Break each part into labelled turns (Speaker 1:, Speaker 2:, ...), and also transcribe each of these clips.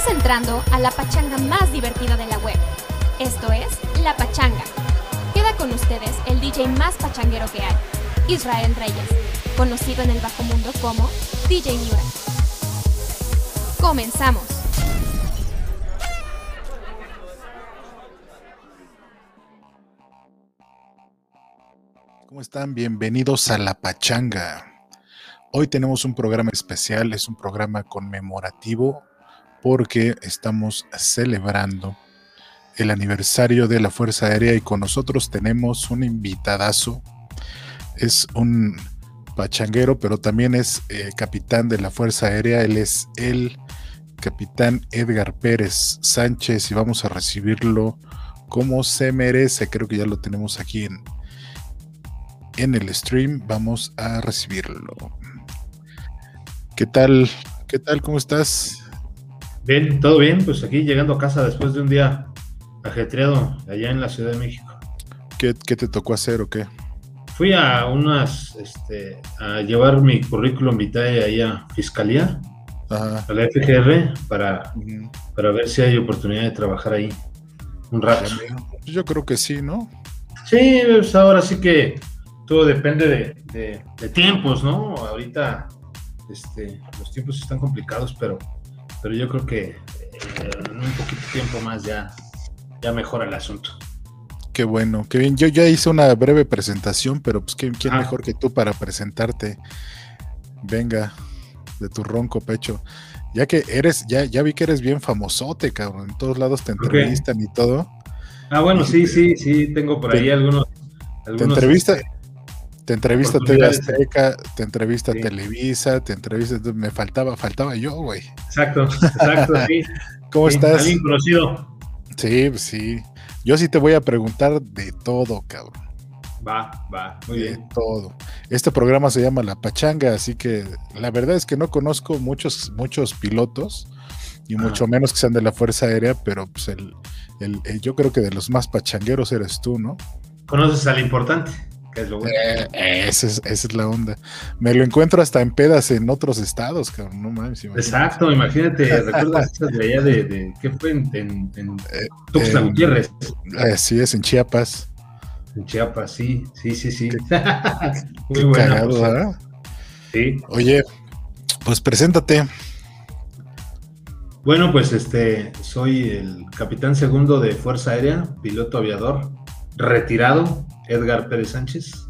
Speaker 1: Estás entrando a la pachanga más divertida de la web. Esto es La Pachanga. Queda con ustedes el DJ más pachanguero que hay, Israel Reyes, conocido en el bajo mundo como DJ Miura. Comenzamos.
Speaker 2: ¿Cómo están? Bienvenidos a La Pachanga. Hoy tenemos un programa especial, es un programa conmemorativo porque estamos celebrando el aniversario de la Fuerza Aérea y con nosotros tenemos un invitadazo. Es un pachanguero, pero también es eh, capitán de la Fuerza Aérea. Él es el capitán Edgar Pérez Sánchez y vamos a recibirlo como se merece. Creo que ya lo tenemos aquí en, en el stream. Vamos a recibirlo. ¿Qué tal? ¿Qué tal? ¿Cómo estás?
Speaker 3: Bien, todo bien. Pues aquí llegando a casa después de un día ajetreado allá en la Ciudad de México.
Speaker 2: ¿Qué, te tocó hacer o qué?
Speaker 3: Fui a unas, este, a llevar mi currículum vitae ahí a Fiscalía, a la FGR, para, para ver si hay oportunidad de trabajar ahí un rato.
Speaker 2: Pues yo creo que sí, ¿no?
Speaker 3: Sí, pues ahora sí que todo depende de, de tiempos, ¿no? Ahorita este, los tiempos están complicados, pero, pero yo creo que eh, en un poquito tiempo más ya, ya mejora el asunto.
Speaker 2: Qué bueno, qué bien. Yo ya hice una breve presentación, pero pues quién, quién mejor que tú para presentarte. Venga, de tu ronco pecho. Ya que eres, ya, ya vi que eres bien famosote, cabrón. En todos lados te entrevistan y todo.
Speaker 3: Ah, bueno, sí, sí, sí, tengo por ahí algunos,
Speaker 2: Te entrevista, te entrevista TV Azteca, te entrevista Televisa, te entrevista. Me faltaba, faltaba yo, güey.
Speaker 3: Exacto, exacto, sí.
Speaker 2: ¿Cómo estás?
Speaker 3: Alguien conocido.
Speaker 2: Sí, pues sí. Yo sí te voy a preguntar de todo, cabrón.
Speaker 3: Va, va, muy
Speaker 2: de
Speaker 3: bien.
Speaker 2: todo. Este programa se llama La Pachanga, así que la verdad es que no conozco muchos, muchos pilotos, y mucho menos que sean de la Fuerza Aérea, pero pues el, el, yo creo que de los más pachangueros eres tú, ¿no?
Speaker 3: Conoces al importante. Que es lo bueno.
Speaker 2: Eh, esa, es, esa, es, la onda. Me lo encuentro hasta en pedas en otros estados, cabrón. No mames.
Speaker 3: Imagínate. Exacto, imagínate. ¿Recuerdas esas de allá de, de, ¿Qué fue? En, en, en
Speaker 2: Eh,
Speaker 3: Tuxtla Gutiérrez.
Speaker 2: Así es, en Chiapas.
Speaker 3: En Chiapas, sí, sí, sí, sí.
Speaker 2: Qué,
Speaker 3: Muy bueno. sí.
Speaker 2: Oye, pues preséntate.
Speaker 3: Bueno, pues este, soy el capitán segundo de Fuerza Aérea, piloto aviador, retirado, Edgar Pérez Sánchez.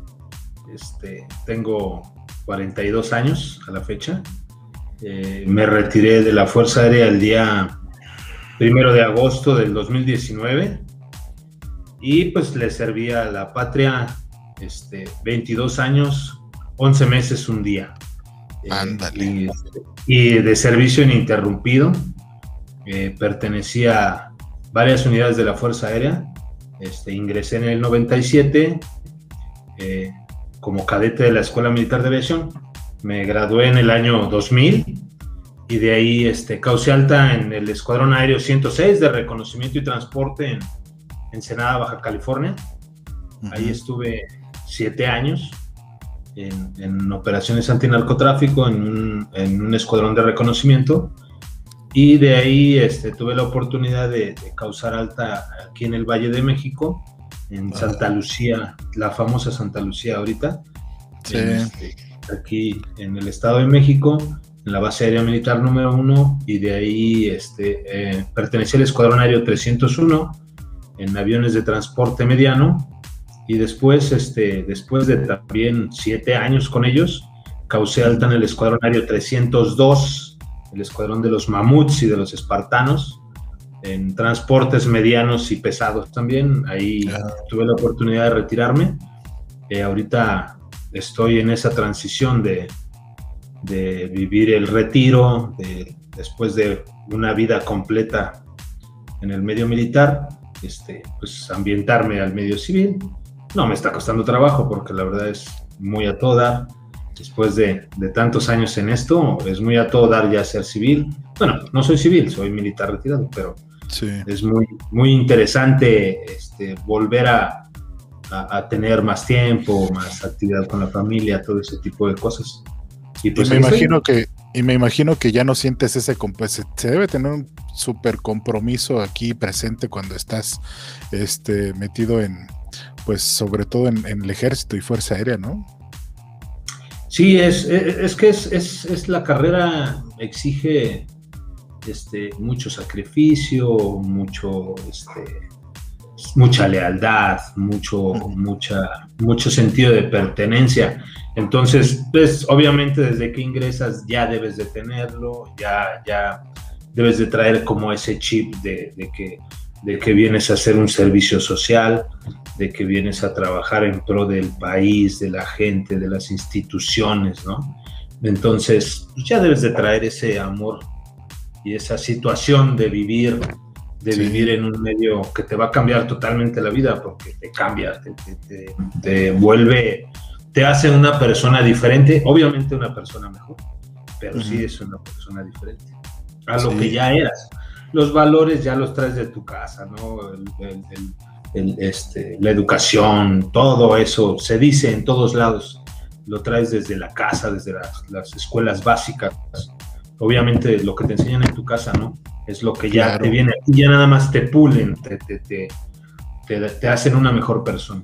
Speaker 3: Este, tengo 42 años a la fecha. Eh, me retiré de la Fuerza Aérea el día primero de agosto del 2019 y pues le serví a la patria este, 22 años, 11 meses, un día.
Speaker 2: Ándale.
Speaker 3: Eh, y, y, de servicio ininterrumpido. Eh, pertenecía a varias unidades de la Fuerza Aérea. Este, ingresé en el 97 eh, como cadete de la Escuela Militar de Aviación. Me gradué en el año 2000 y de ahí este, causé alta en el Escuadrón Aéreo 106 de Reconocimiento y Transporte en Ensenada, Baja California. Uh -huh. Ahí estuve siete años en, en operaciones antinarcotráfico en un, en un, escuadrón de reconocimiento. Y de ahí este, tuve la oportunidad de, de, causar alta aquí en el Valle de México, en Santa Lucía, la famosa Santa Lucía ahorita.
Speaker 2: Sí.
Speaker 3: En este, aquí en el Estado de México, en la base aérea militar número uno, y de ahí este, eh, pertenecía al Escuadrón Aéreo 301 en aviones de transporte mediano y después, este, después de también siete años con ellos, causé alta en el Escuadrón Aéreo 302, el Escuadrón de los Mamuts y de los Espartanos, en transportes medianos y pesados también. Ahí tuve la oportunidad de retirarme. Eh, ahorita estoy en esa transición de, de vivir el retiro, de, después de una vida completa en el medio militar, este, pues ambientarme al medio civil. No me está costando trabajo porque la verdad es muy a todo dar. Después de, de, tantos años en esto, es muy a todo dar ya ser civil. Bueno, no soy civil, soy militar retirado, pero sí. es muy, muy interesante este, volver a, a, a, tener más tiempo, más actividad con la familia, todo ese tipo de cosas.
Speaker 2: Y, pues y me imagino que y me imagino que ya no sientes ese pues se debe tener un súper compromiso aquí presente cuando estás este, metido en, pues sobre todo en, el ejército y fuerza aérea, ¿no?
Speaker 3: Sí, es, es, que es, es, la carrera exige este, mucho sacrificio, mucho, este, mucha lealtad, mucho, mucha, mucho sentido de pertenencia. Entonces, pues obviamente desde que ingresas ya debes de tenerlo, ya, ya debes de traer como ese chip de, que, de que vienes a hacer un servicio social, de que vienes a trabajar en pro del país, de la gente, de las instituciones, ¿no? Entonces, pues, ya debes de traer ese amor y esa situación de vivir de vivir en un medio que te va a cambiar totalmente la vida porque te cambia, te, vuelve, te hace una persona diferente, obviamente una persona mejor, pero sí es una persona diferente a lo que ya eras. Los valores ya los traes de tu casa, ¿no? El, este, la educación, todo eso se dice en todos lados, lo traes desde la casa, desde las, las escuelas básicas. Obviamente lo que te enseñan en tu casa, ¿no? es lo que ya te viene, ya nada más te pulen, te, te, te, hacen una mejor persona.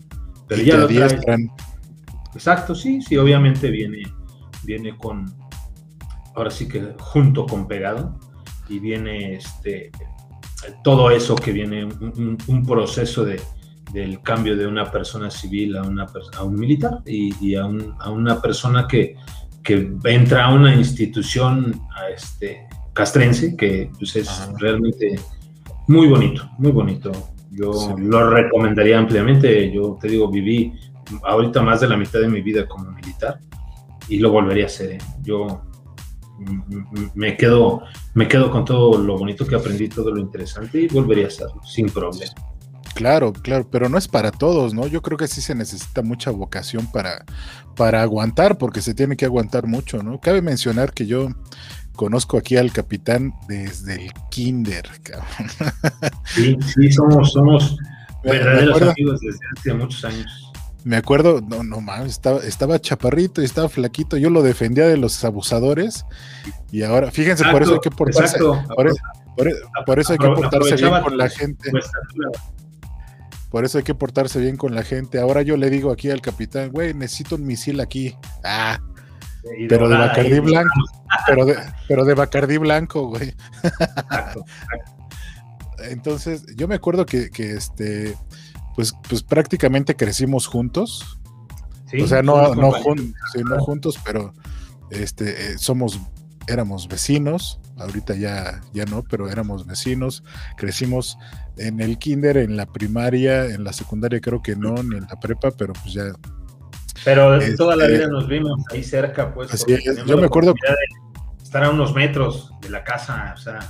Speaker 3: Pero ya lo traes. Exacto, sí, sí, obviamente viene, viene con, ahora sí que junto con pegado, y viene este, todo eso que viene, un, proceso de, del cambio de una persona civil a, una, a un militar y, a, a, una persona que, que entra a una institución a este, castrense, que pues, es realmente muy bonito, muy bonito. Yo lo recomendaría ampliamente. Yo te digo, viví ahorita más de la mitad de mi vida como militar y lo volvería a hacer. ¿eh? Yo me quedo, me quedo con todo lo bonito que aprendí, todo lo interesante y volvería a hacerlo sin problema.
Speaker 2: Claro, claro, pero no es para todos, ¿no? Yo creo que sí se necesita mucha vocación para, para aguantar, porque se tiene que aguantar mucho, ¿no? Cabe mencionar que yo conozco aquí al capitán desde el kinder, cabrón.
Speaker 3: Sí, sí, somos, somos verdaderos amigos desde hace muchos años.
Speaker 2: Me acuerdo, no, no mames, estaba, estaba chaparrito y estaba flaquito. Yo lo defendía de los abusadores y ahora, fíjense, por eso hay que portarse, por, eso hay que portarse bien con la gente. Por eso hay que portarse bien con la gente. Ahora yo le digo aquí al capitán, güey, necesito un misil aquí. Ah, pero de Bacardí blanco. Pero de, pero de Bacardí blanco, güey. Entonces, yo me acuerdo que, este, pues, pues prácticamente crecimos juntos. o sea, no, no, no, juntos, pero este, eh, somos, éramos vecinos. Ahorita ya, ya no, pero éramos vecinos. Crecimos en el kinder, en la primaria, en la secundaria creo que no, ni en la prepa, pero pues ya
Speaker 3: pero toda la este, vida nos vimos ahí cerca, pues.
Speaker 2: Yo me acuerdo.
Speaker 3: estar a unos metros de la casa, o sea.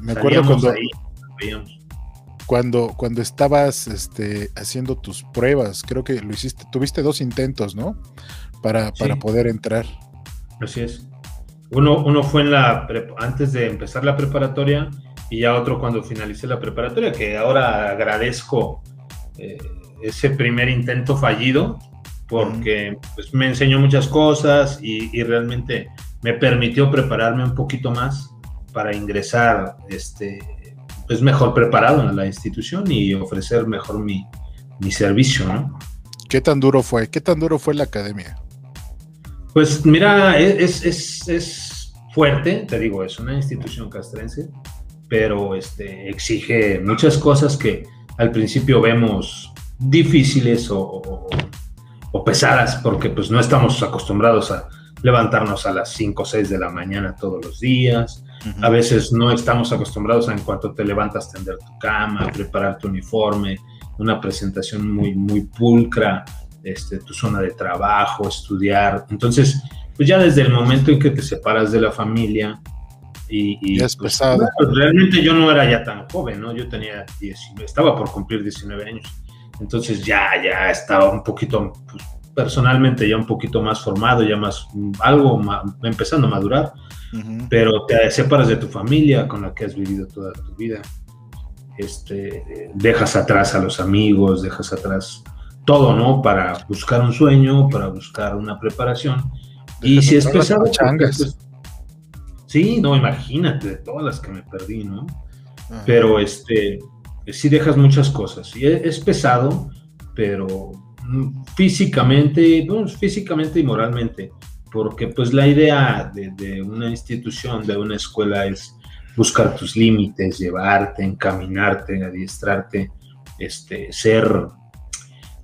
Speaker 2: Me acuerdo cuando. Cuando, cuando estabas este, haciendo tus pruebas, creo que lo hiciste, tuviste dos intentos, ¿no? Para, para poder entrar.
Speaker 3: Así es. Uno, uno fue en la antes de empezar la preparatoria y ya otro cuando finalicé la preparatoria, que ahora agradezco eh, ese primer intento fallido, porque pues, me enseñó muchas cosas y, realmente me permitió prepararme un poquito más para ingresar este, pues mejor preparado en la institución y ofrecer mejor mi, mi servicio, ¿no?
Speaker 2: ¿Qué tan duro fue? ¿Qué tan duro fue la academia?
Speaker 3: Pues mira, es, es, es fuerte, te digo, es una institución castrense, pero este, exige muchas cosas que al principio vemos difíciles o, o pesadas, porque pues no estamos acostumbrados a levantarnos a las 5 o 6 de la mañana todos los días. A veces no estamos acostumbrados a en cuanto te levantas tender tu cama, preparar tu uniforme, una presentación muy, muy pulcra, este, tu zona de trabajo, estudiar. Entonces, pues ya desde el momento en que te separas de la familia y...
Speaker 2: es pues, pesado.
Speaker 3: Pues, realmente yo no era ya tan joven, ¿no? Yo tenía 19, estaba por cumplir 19 años. Entonces ya, ya estaba un poquito, pues, personalmente ya un poquito más formado, ya más, algo empezando a madurar, pero te separas de tu familia con la que has vivido toda tu vida. Este, dejas atrás a los amigos, dejas atrás todo, ¿no? Para buscar un sueño, para buscar una preparación. y si es pesado, pues, sí, no, imagínate, de todas las que me perdí, ¿no? pero este, sí dejas muchas cosas. Y es, pesado, pero físicamente, bueno, físicamente y moralmente, porque pues la idea de, una institución, de una escuela es buscar tus límites, llevarte, encaminarte, adiestrarte, este, ser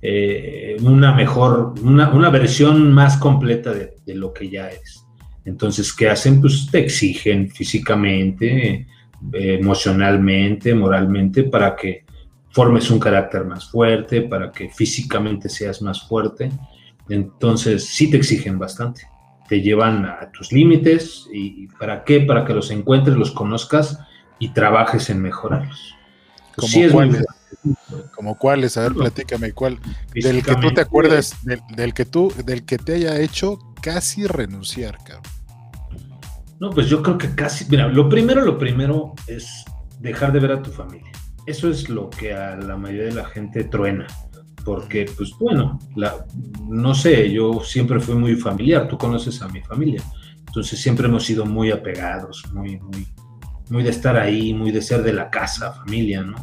Speaker 3: eh, una mejor, una, versión más completa de, lo que ya eres. Entonces, ¿qué hacen? Pues te exigen físicamente, emocionalmente, moralmente, para que formes un carácter más fuerte, para que físicamente seas más fuerte. Entonces, sí te exigen bastante. Te llevan a tus límites y ¿para qué? Para que los encuentres, los conozcas y trabajes en mejorarlos.
Speaker 2: Pues ¿Como cuáles? ¿Como cuáles? A ver, platícame, ¿cuál? Del que tú te acuerdas, del, que tú, del que te haya hecho casi renunciar, cabrón.
Speaker 3: No, pues yo creo que casi, mira, lo primero, lo primero es dejar de ver a tu familia. Eso es lo que a la mayoría de la gente truena. Porque, pues bueno, la, no sé, yo siempre fui muy familiar, tú conoces a mi familia. Entonces siempre hemos sido muy apegados, muy, muy, muy de estar ahí, muy de ser de la casa, familia, ¿no?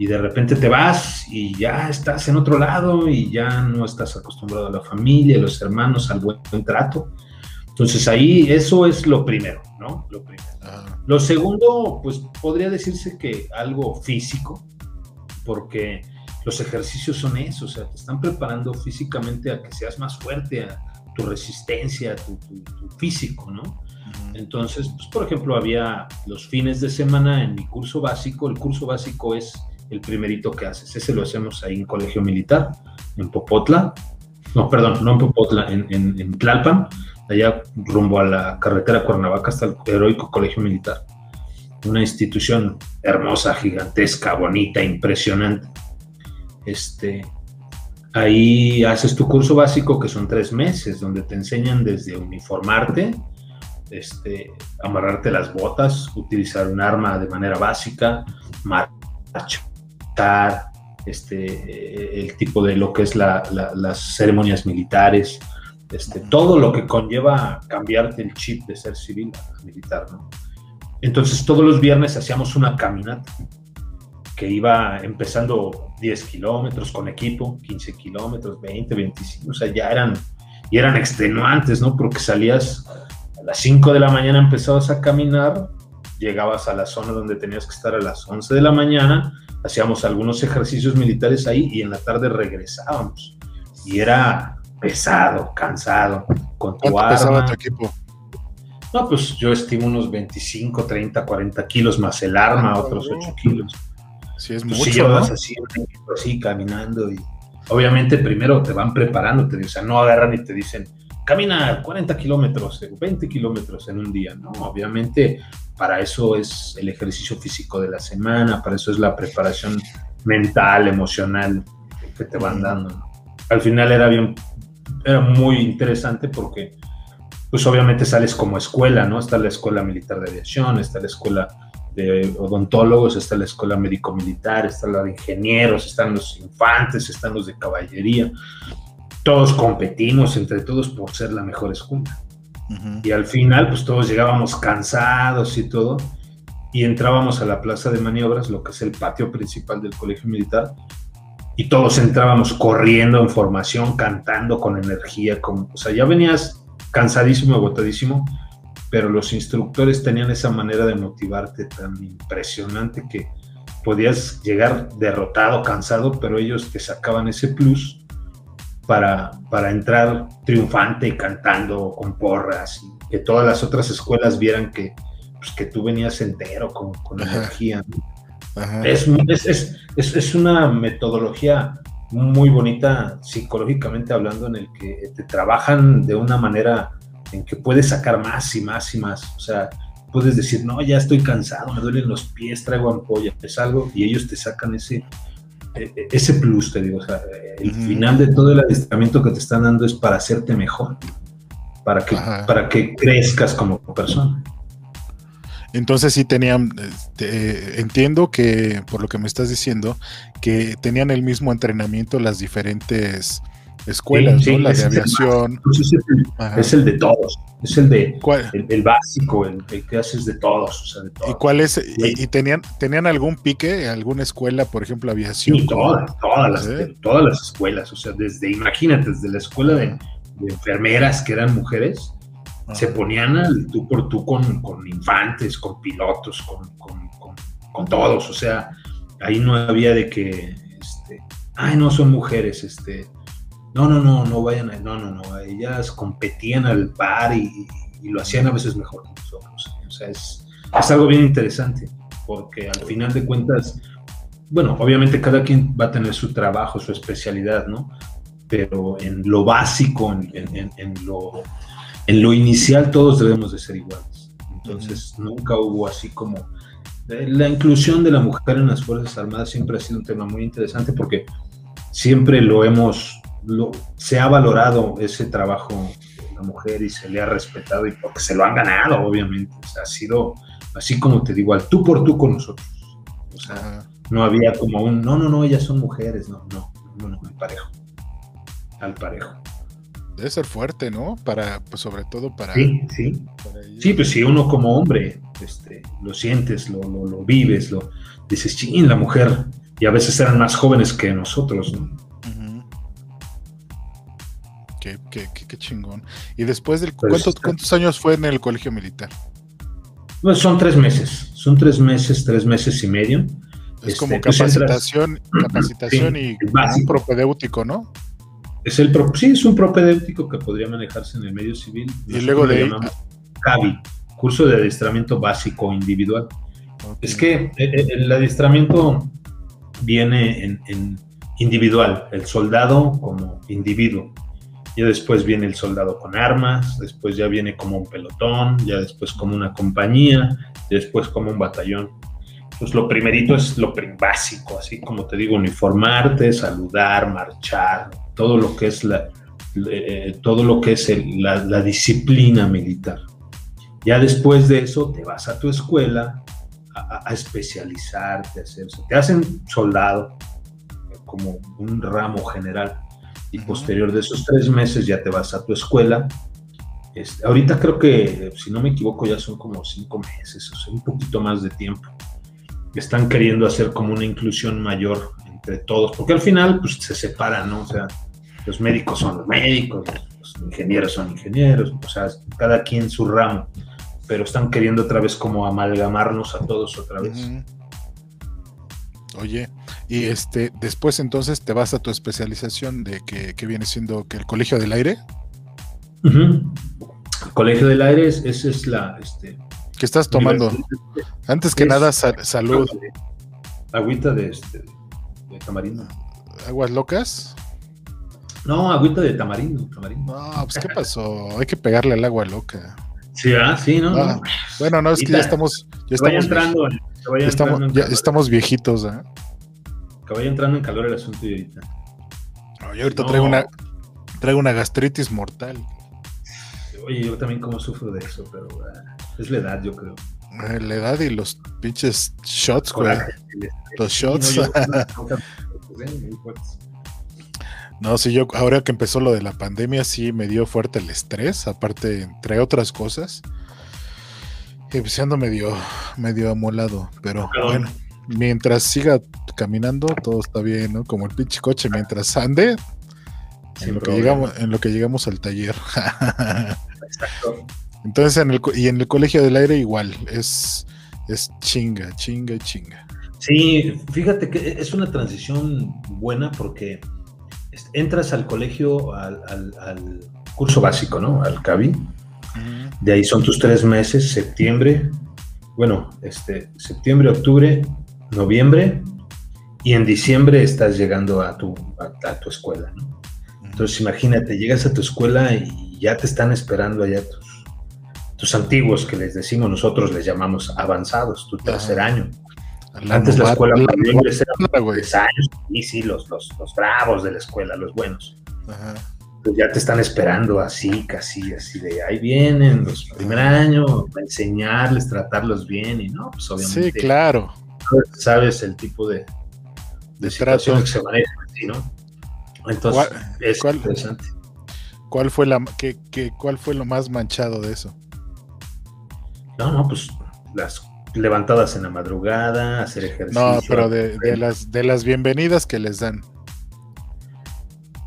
Speaker 3: Y de repente te vas y ya estás en otro lado y ya no estás acostumbrado a la familia, a los hermanos, al buen trato. Entonces ahí eso es lo primero, ¿no? Lo primero. Lo segundo, pues podría decirse que algo físico, porque los ejercicios son eso, o sea, te están preparando físicamente a que seas más fuerte, a tu resistencia, a tu, físico, ¿no? Entonces, pues por ejemplo, había los fines de semana en mi curso básico, el curso básico es el primerito que haces, ese lo hacemos ahí en Colegio Militar, en Popotla, no, perdón, no en Popotla, en, en, en Tlalpan, allá rumbo a la carretera Cuernavaca hasta el heroico Colegio Militar. Una institución hermosa, gigantesca, bonita, impresionante. Este, ahí haces tu curso básico que son tres meses, donde te enseñan desde uniformarte, este, amarrarte las botas, utilizar un arma de manera básica, marchar, este, el tipo de lo que es las ceremonias militares, este, todo lo que conlleva cambiarte el chip de ser civil a militar, ¿no? Entonces todos los viernes hacíamos una caminata que iba empezando 10 kilómetros con equipo, 15 kilómetros, 20, 25, o sea, ya eran, y eran extenuantes, ¿no? Porque salías a las 5 de la mañana, empezabas a caminar, llegabas a la zona donde tenías que estar a las 11 de la mañana, hacíamos algunos ejercicios militares ahí y en la tarde regresábamos. Y era pesado, cansado, con tu arma. tu equipo? No, pues yo estimo unos 25, 30, 40 kilos más el arma, ah, otros 8 kilos.
Speaker 2: Sí, es mucho, si llevas
Speaker 3: así, así caminando y obviamente primero te van preparando, te, o sea, no agarran y te dicen, camina 40 kilómetros, 20 kilómetros en un día, ¿no? Obviamente para eso es el ejercicio físico de la semana, para eso es la preparación mental, emocional que te van dando. Al final era bien era muy interesante porque, pues obviamente sales como escuela, ¿no? Está la Escuela Militar de Aviación, está la Escuela de Odontólogos, está la Escuela Médico-Militar, está la de Ingenieros, están los infantes, están los de Caballería. Todos competimos entre todos por ser la mejor escuela. Y al final, pues todos llegábamos cansados y todo, y entrábamos a la plaza de maniobras, lo que es el patio principal del Colegio Militar, y todos entrábamos corriendo en formación, cantando con energía, con, o sea, ya venías cansadísimo, agotadísimo, pero los instructores tenían esa manera de motivarte tan impresionante que podías llegar derrotado, cansado, pero ellos te sacaban ese plus para, para entrar triunfante, cantando con porras, y que todas las otras escuelas vieran que, pues, que tú venías entero, con, con energía. Es, es, es, una metodología muy bonita psicológicamente hablando en el que te trabajan de una manera en que puedes sacar más y más y más. O sea, puedes decir, no, ya estoy cansado, me duelen los pies, traigo ampolla, es algo, y ellos te sacan ese, e, e, ese plus, te digo. O sea, el final de todo el adiestramiento que te están dando es para hacerte mejor, para que, para que crezcas como persona.
Speaker 2: Entonces sí tenían, este, entiendo que por lo que me estás diciendo, que tenían el mismo entrenamiento las diferentes escuelas,
Speaker 3: Sí,
Speaker 2: ¿no?
Speaker 3: sí,
Speaker 2: La de aviación.
Speaker 3: Es, el, es el de todos, es el de
Speaker 2: ¿Cuál-
Speaker 3: el, el básico, el, el que haces de todos, o sea, de todos.
Speaker 2: ¿Y cuál es? ¿Y, y tenían, tenían algún pique? ¿Alguna escuela, por ejemplo, aviación?
Speaker 3: Sí, todas, todas las, todas las escuelas, o sea, desde, imagínate, desde la escuela de, de enfermeras que eran mujeres,
Speaker 2: Ajá.
Speaker 3: se ponían al tú por tú con, con infantes, con pilotos, con, con- con- todos, o sea, ahí no había de que, este, ay, no son mujeres, este, no, no, no, no vayan, a, no, no, no, ellas competían al par y, y lo hacían a veces mejor que nosotros, o sea, es, es algo bien interesante, porque al final de cuentas, bueno, obviamente cada quien va a tener su trabajo, su especialidad, ¿no? Pero en lo básico, en, en- en- en lo, en lo inicial, todos debemos de ser iguales. Entonces, nunca hubo así como... eh, La inclusión de la mujer en las Fuerzas Armadas siempre ha sido un tema muy interesante porque siempre lo hemos, lo, se ha valorado ese trabajo de la mujer y se le ha respetado y porque se lo han ganado, obviamente. O sea, ha sido así como te digo, al tú por tú con nosotros. O sea, no había como un, no, no, no, ellas son mujeres, no, no, no, no, al parejo. Al parejo.
Speaker 2: Debe ser fuerte, ¿no? Para, pues sobre todo para.
Speaker 3: Sí, sí.
Speaker 2: para.
Speaker 3: Sí, pues si uno como hombre este, lo sientes, lo, lo, lo vives, lo dices, ching, la mujer, y a veces eran más jóvenes que nosotros, ¿no?
Speaker 2: Qué, qué- qué- qué chingón. Y después del.
Speaker 3: Pues,
Speaker 2: ¿cuántos, cuántos años fue en el colegio militar?
Speaker 3: Pues son tres meses, son tres meses, tres meses y medio.
Speaker 2: Es
Speaker 3: Este,
Speaker 2: como
Speaker 3: pues entras-
Speaker 2: capacitación, capacitación
Speaker 3: Sí,
Speaker 2: y un propedéutico, ¿no?
Speaker 3: Es el pro- sí, es un propedéutico que podría manejarse en el medio civil.
Speaker 2: Y luego de ahí-
Speaker 3: CABI, curso de adiestramiento básico individual. Es que eh, eh, el adiestramiento viene en, en individual, el soldado como individuo. Ya después viene el soldado con armas, después ya viene como un pelotón, ya después como una compañía, después como un batallón. Pues lo primerito es lo básico, así como te digo, uniformarte, saludar, marchar, todo lo que es la, eh, todo lo que es el- la, la disciplina militar. Ya después de eso te vas a tu escuela a, a- especializarte, a hacer eso. Te hacen soldado como un ramo general y posterior de esos tres meses ya te vas a tu escuela. Este, ahorita creo que, si no me equivoco, ya son como cinco meses, o sea, un poquito más de tiempo. Están queriendo hacer como una inclusión mayor entre todos, porque al final pues se separan, ¿no? O sea, los médicos son los médicos, los ingenieros son ingenieros, o sea, cada quien su ramo, pero están queriendo otra vez como amalgamarnos a todos otra vez.
Speaker 2: Oye, y este, después entonces te vas a tu especialización de que, que viene siendo que el colegio del aire.
Speaker 3: El Colegio del Aire es, esa es la... Este,
Speaker 2: que estás tomando. Antes que
Speaker 3: es-
Speaker 2: nada, sa- salud.
Speaker 3: Agüita de, este, de tamarindo.
Speaker 2: Aguas locas.
Speaker 3: No, agüita de tamarindo. tamarindo.
Speaker 2: No, pues qué pasó. Hay que pegarle al agua loca.
Speaker 3: Sí, ah, sí, no.
Speaker 2: Ah,
Speaker 3: no.
Speaker 2: Bueno, no, es que ya estamos, ya
Speaker 3: vaya
Speaker 2: estamos,
Speaker 3: entrando, vaya
Speaker 2: ya estamos,
Speaker 3: entrando en
Speaker 2: ya
Speaker 3: calor,
Speaker 2: estamos viejitos, ¿eh?
Speaker 3: que vaya entrando en calor el asunto y ahorita.
Speaker 2: No, yo ahorita
Speaker 3: No.
Speaker 2: traigo una, traigo una gastritis mortal.
Speaker 3: Oye, yo también como sufro de eso, pero ah, es la edad, yo creo.
Speaker 2: Eh, La edad y los pinches shots, güey. Los
Speaker 3: no,
Speaker 2: shots.
Speaker 3: yo-.
Speaker 2: No, sí, yo ahora que empezó lo de la pandemia, sí me dio fuerte el estrés, aparte, entre otras cosas. Y pues ando medio, medio amolado, pero bueno, mientras siga caminando, todo está bien, ¿no? Como el pinche coche, mientras ande, en lo, que llegamos, en lo que llegamos al taller.
Speaker 3: Exacto.
Speaker 2: Entonces, en el, y en el colegio del aire igual, es, es chinga, chinga y chinga.
Speaker 3: Sí, fíjate que es una transición buena porque entras al colegio, al, al- al curso básico, ¿no? Al CABI. De ahí son tus tres meses, septiembre, bueno, este, septiembre, octubre, noviembre, y en diciembre estás llegando a tu, a, a tu escuela, ¿no? Entonces imagínate, llegas a tu escuela y ya te están esperando allá tus, tus antiguos, que les decimos nosotros, les llamamos avanzados, tu tercer
Speaker 2: Ajá.
Speaker 3: año.
Speaker 2: La
Speaker 3: Antes la escuela
Speaker 2: la
Speaker 3: ingresé
Speaker 2: novata, güey.
Speaker 3: tres años, y sí, los, los, los bravos de la escuela, los buenos.
Speaker 2: Ajá.
Speaker 3: Pues ya te están esperando así, casi, así de ahí vienen los primer año, para enseñarles, tratarlos bien y no, pues obviamente
Speaker 2: Sí, claro.
Speaker 3: sabes el tipo de, de
Speaker 2: De
Speaker 3: situación que se maneja así, ¿no? Entonces,
Speaker 2: ¿Cuál-
Speaker 3: es
Speaker 2: cuál-
Speaker 3: interesante.
Speaker 2: ¿Cuál fue la qué, qué- cuál fue lo más manchado de eso?
Speaker 3: No, no, pues las levantadas en la madrugada, hacer ejercicio.
Speaker 2: No, pero de, de las de las bienvenidas que les dan.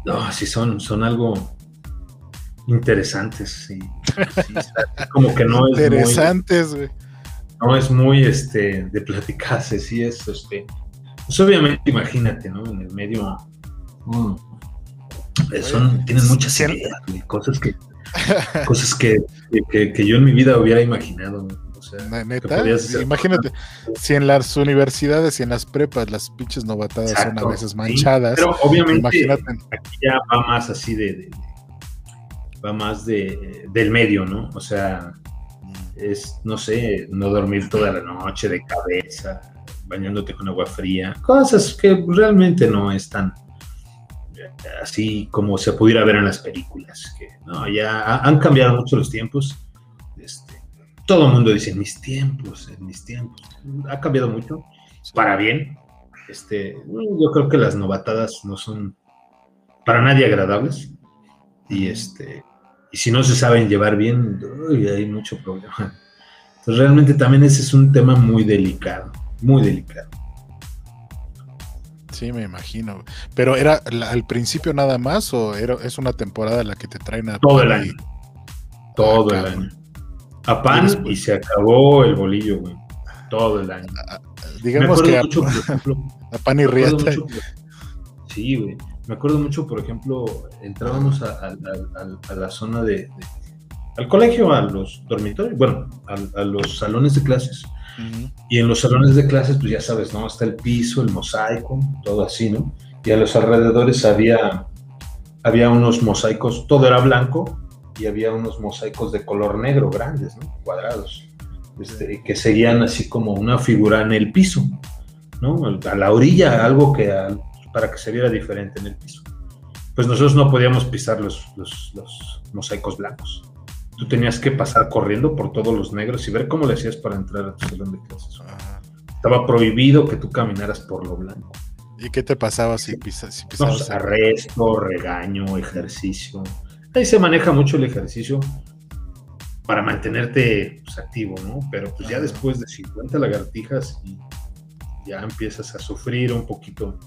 Speaker 3: No, sí son, son algo interesantes, sí. Sí, está- como que no es muy,
Speaker 2: Interesantes, güey.
Speaker 3: no es muy este de platicarse, sí es este. Pues obviamente, imagínate, ¿no? En el medio. Mm, son, tienen muchas ideas, güey, cosas que, cosas que, que, que yo en mi vida hubiera imaginado. O sea,
Speaker 2: Neta, imagínate, si en las universidades y en las prepas las pinches novatadas son a veces
Speaker 3: sí,
Speaker 2: manchadas,
Speaker 3: Pero obviamente
Speaker 2: imagínate.
Speaker 3: aquí ya va más así de, va más de del medio, ¿no? O sea, es, no sé, no dormir toda la noche de cabeza, bañándote con agua fría, cosas que realmente no es tan así como se pudiera ver en las películas, que no, ya ha- han cambiado mucho los tiempos. Este, todo el mundo dice en mis tiempos, en mis tiempos. Ha cambiado mucho, para bien. Este, yo creo que las novatadas no son para nadie agradables. Y este, y si no se saben llevar bien, uy, hay mucho problema. Entonces realmente también ese es un tema muy delicado, muy delicado.
Speaker 2: Sí, me imagino. Pero era la- al principio nada más o era, es una temporada en la que te traen a
Speaker 3: Todo el
Speaker 2: y-
Speaker 3: año. Todo
Speaker 2: Ah,
Speaker 3: el año. A pan
Speaker 2: Y
Speaker 3: se acabó el bolillo, güey. Todo el año. Me
Speaker 2: Digamos
Speaker 3: acuerdo
Speaker 2: que a,
Speaker 3: mucho, por ejemplo,
Speaker 2: a pan y riata.
Speaker 3: mucho, sí, güey. Me acuerdo mucho, por ejemplo, entrábamos a, a- a- a- a la zona de, de- al colegio, a los dormitorios, bueno, a, a los salones de clases. Y en los salones de clases, pues ya sabes, ¿no? Está el piso, el mosaico, todo así, ¿no? Y a los alrededores había, había unos mosaicos, todo era blanco, y había unos mosaicos de color negro grandes, ¿no? Cuadrados, este, que seguían así como una figura en el piso, ¿no? A la orilla, algo que para que se viera diferente en el piso. Pues nosotros no podíamos pisar los, los mosaicos blancos. Tú tenías que pasar corriendo por todos los negros y ver cómo le hacías para entrar a tu salón de clases.
Speaker 2: Ajá.
Speaker 3: Estaba prohibido que tú caminaras por lo blanco.
Speaker 2: ¿Y qué te pasaba si, pisa- si
Speaker 3: No,
Speaker 2: pisabas?
Speaker 3: pues,
Speaker 2: el-
Speaker 3: arresto, regaño, ejercicio. Ahí se maneja mucho el ejercicio para mantenerte pues, activo, ¿no? Pero pues ya después de 50 lagartijas y ya empiezas a sufrir un poquito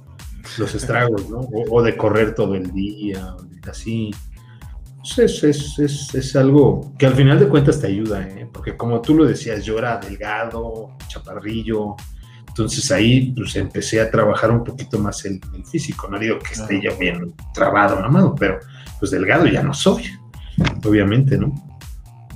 Speaker 3: los estragos, ¿no? O, o de correr todo el día, así. Es, es, es, es algo que al final de cuentas te ayuda, ¿eh? Porque como tú lo decías, yo era delgado, chaparrillo, entonces ahí pues empecé a trabajar un poquito más el, el físico. No digo que esté ya bien trabado, mamado, pero pues delgado ya no soy, obviamente, ¿no?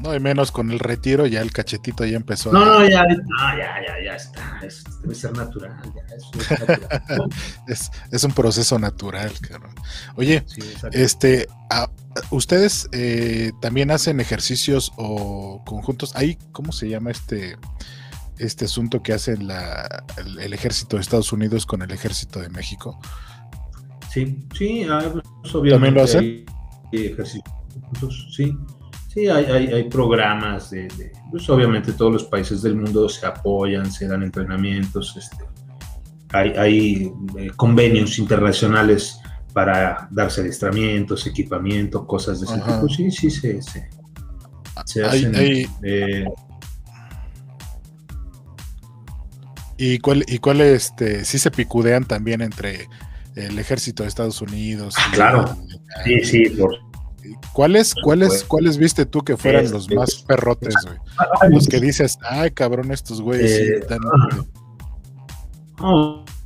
Speaker 2: No, y menos con el retiro, ya el cachetito ya empezó. a-
Speaker 3: No, no, ya, no, ya, ya, ya está. Es- debe ser natural, ya, es natural.
Speaker 2: Es, es un proceso natural, cabrón. Oye,
Speaker 3: Sí,
Speaker 2: este, a- ¿ustedes eh, también hacen ejercicios o conjuntos? ¿Ahí cómo se llama este, este asunto que hace la, el, el ejército de Estados Unidos con el ejército de México?
Speaker 3: Sí, sí, ah, pues, obviamente
Speaker 2: ¿También lo hacen?
Speaker 3: hay ejercicios sí, sí, hay, hay, hay programas de, de- pues obviamente todos los países del mundo se apoyan, se dan entrenamientos, este, hay, hay eh, convenios internacionales para darse adiestramientos, equipamiento, cosas de ese
Speaker 2: Ajá.
Speaker 3: tipo, sí, sí, se, se, se
Speaker 2: Hay-
Speaker 3: hacen.
Speaker 2: hay-
Speaker 3: eh,
Speaker 2: ¿Y cuál, y cuál este, sí se picudean también entre el ejército de Estados Unidos?
Speaker 3: Ah, claro.
Speaker 2: el-
Speaker 3: sí, sí, por
Speaker 2: ¿Cuáles, cuáles, cuáles viste tú que fueran
Speaker 3: Este,
Speaker 2: los más perrotes, güey?
Speaker 3: Ay,
Speaker 2: Los que dices, ay, cabrón, estos güeyes sí
Speaker 3: Eh,
Speaker 2: están-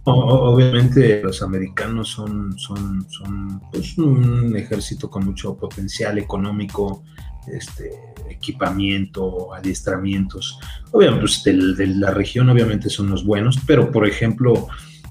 Speaker 3: No, obviamente los americanos son, son, son pues, un ejército con mucho potencial económico, este, equipamiento, adiestramientos. Obviamente, pues, de, la región obviamente son los buenos, pero por ejemplo,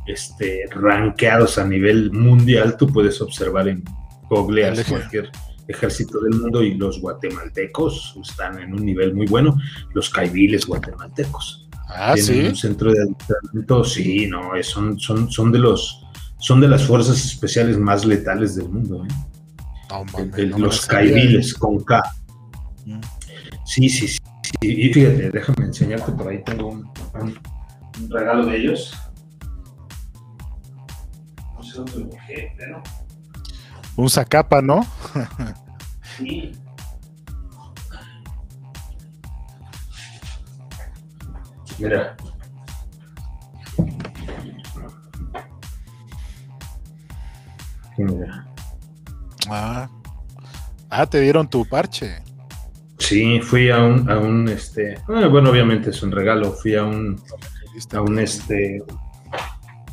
Speaker 3: este, rankeados a nivel mundial, tú puedes observar en Google cualquier ejército del mundo y los guatemaltecos están en un nivel muy bueno, los caibiles guatemaltecos
Speaker 2: Ah,
Speaker 3: tienen
Speaker 2: sí.
Speaker 3: un centro de adiestramiento, sí, no, son, son, son de los son de las fuerzas especiales más letales del mundo, ¿eh?
Speaker 2: No,
Speaker 3: El-
Speaker 2: mames,
Speaker 3: el-
Speaker 2: no me
Speaker 3: los caibiles con K.
Speaker 2: Mm.
Speaker 3: Sí, sí, sí, sí. Y fíjate, déjame enseñarte por ahí tengo un, un- un regalo de ellos. No sé dónde lo dejé, pero
Speaker 2: un zacapa, ¿no?
Speaker 3: Sí. Mira. Mira.
Speaker 2: Ah. ah, te dieron tu parche.
Speaker 3: Sí, fui a un, a un este, ah, bueno, obviamente es un regalo, fui a un, a un, este,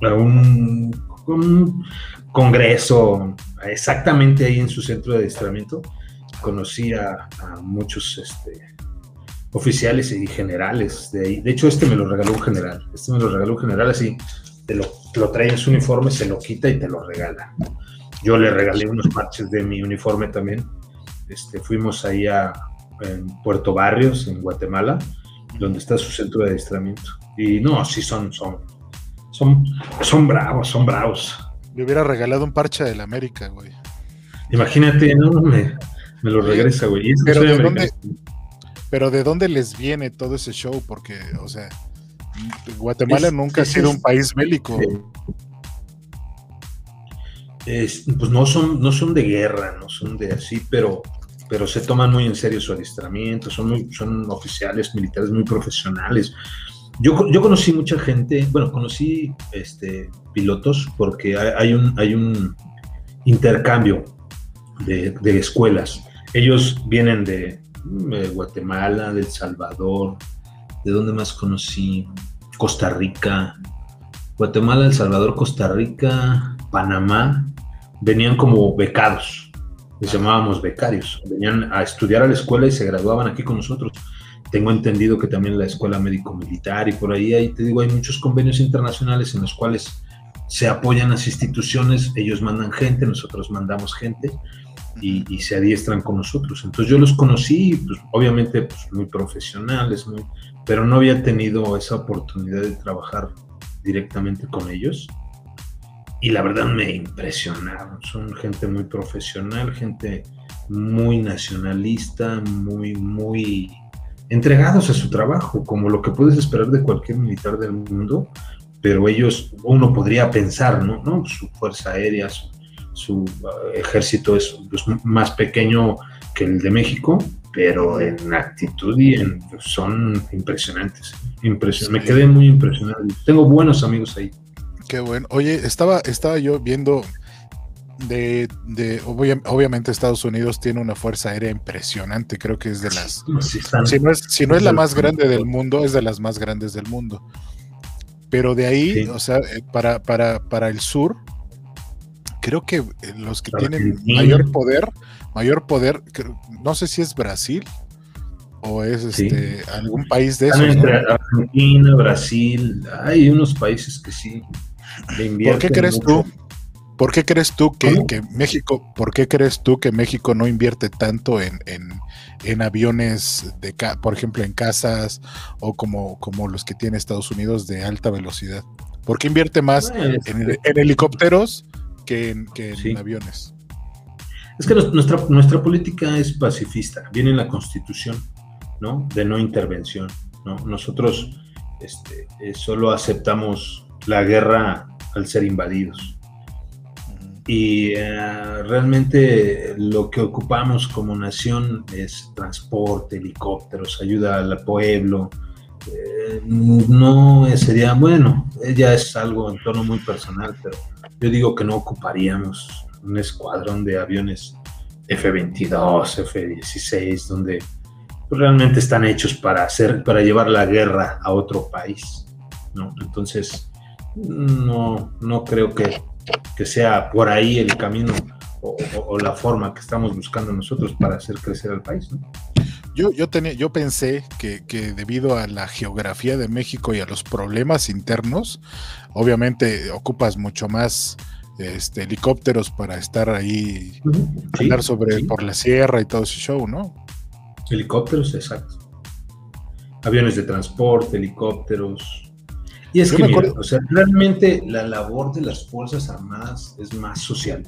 Speaker 3: a un, un congreso, exactamente ahí en su centro de adiestramiento, conocí a, a muchos, este, oficiales y generales de ahí. De hecho, este me lo regaló un general. Este me lo regaló un general así. Te lo, lo trae en su uniforme, se lo quita y te lo regala. Yo le regalé unos parches de mi uniforme también. Este, fuimos ahí a en Puerto Barrios, en Guatemala, donde está su centro de adiestramiento. Y no, sí son, son, son, son bravos, son bravos.
Speaker 2: Le hubiera regalado un parche de la América, güey.
Speaker 3: Imagínate, no, me, me lo regresa, güey.
Speaker 2: Pero ¿de dónde, pero ¿de dónde les viene todo ese show? Porque, o sea, Guatemala nunca ha sido un país bélico.
Speaker 3: pues no son, no son de guerra, no son de así, pero, pero se toman muy en serio su adiestramiento, son, son oficiales militares muy profesionales. Yo, yo conocí mucha gente, bueno, conocí este, pilotos porque hay, un, hay un intercambio de, de escuelas. Ellos vienen de, de Guatemala, de El Salvador, ¿de dónde más conocí? Costa Rica, Guatemala, El Salvador, Costa Rica, Panamá, venían como becados, les llamábamos becarios, venían a estudiar a la escuela y se graduaban aquí con nosotros. Tengo entendido que también la escuela médico-militar y por ahí, ahí te digo, hay muchos convenios internacionales en los cuales se apoyan las instituciones, ellos mandan gente, nosotros mandamos gente y, se adiestran con nosotros. Entonces yo los conocí, pues, obviamente pues, muy profesionales, muy, pero no había tenido esa oportunidad de trabajar directamente con ellos. Y la verdad me impresionaron. Son gente muy profesional, gente muy nacionalista, muy, muy entregados a su trabajo, como lo que puedes esperar de cualquier militar del mundo, pero ellos, uno podría pensar, ¿no? ¿No? Su fuerza aérea, su su eh, ejército es pues, más pequeño que el de México, pero en actitud y en, son impresionantes. Me quedé muy impresionado. Tengo buenos amigos ahí.
Speaker 2: Qué bueno. Oye, estaba, estaba yo viendo de, obviamente Estados Unidos tiene una fuerza aérea impresionante, creo que es de las, si, no es, si no es la más grande del mundo, es de las más grandes del mundo. Pero de ahí, o sea, eh, para, para, para el sur, creo que eh, los que tienen mayor poder, mayor poder, no sé si es Brasil o es este, algún país de esos.
Speaker 3: Argentina, Brasil, hay unos países que sí.
Speaker 2: ¿Por qué crees tú? ¿Por qué crees tú que, México, por qué crees tú que México no invierte tanto en, en, aviones de por ejemplo en casas o como, como los que tiene Estados Unidos de alta velocidad? ¿Por qué invierte más en, helicópteros que en, aviones.
Speaker 3: Es que nuestra, nuestra política es pacifista, viene en la constitución, ¿no? De no intervención, ¿no? Nosotros este, eh, solo aceptamos la guerra al ser invadidos. Y eh, realmente lo que ocupamos como nación es transporte, helicópteros, ayuda al pueblo. Eh, no sería, bueno, ya es algo en tono muy personal, pero yo digo que no ocuparíamos un escuadrón de aviones F-22, F-16, donde realmente están hechos para hacer, para llevar la guerra a otro país, ¿no? Entonces, no, no creo que, sea por ahí el camino o, la forma que estamos buscando nosotros para hacer crecer al país,
Speaker 2: Yo, yo, tenía, yo pensé que, que, debido a la geografía de México y a los problemas internos, obviamente ocupas mucho más este, helicópteros para estar ahí, andar sobre por la sierra y todo ese show, ¿no?
Speaker 3: Helicópteros, exacto. Aviones de transporte, helicópteros. Y es que, o sea, realmente la labor de las Fuerzas Armadas es más social.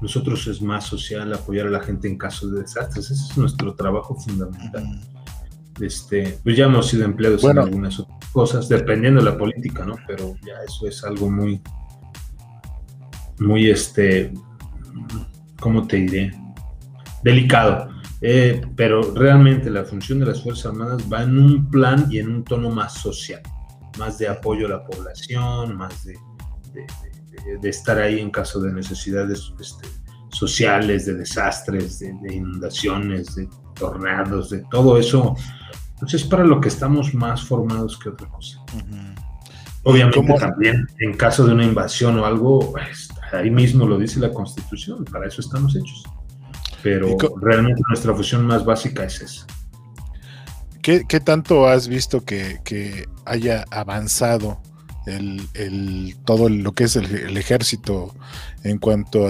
Speaker 3: Nosotros es más social apoyar a la gente en caso de desastres. Ese es nuestro trabajo fundamental. Este, pues ya hemos sido empleados en algunas otras cosas, dependiendo de la política, ¿no? Pero ya eso es algo muy, muy, este, ¿cómo te diré? Delicado. Eh, pero realmente la función de las Fuerzas Armadas va en un plan y en un tono más social, más de apoyo a la población, más de, de, estar ahí en caso de necesidades este, sociales, de desastres, de, inundaciones, de tornados, de todo eso. Pues es para lo que estamos más formados que otra cosa. Obviamente también en caso de una invasión o algo, pues, ahí mismo lo dice la Constitución, para eso estamos hechos. Pero realmente nuestra función más básica es esa.
Speaker 2: ¿Qué, tanto has visto que, haya avanzado el, todo lo que es el, ejército en cuanto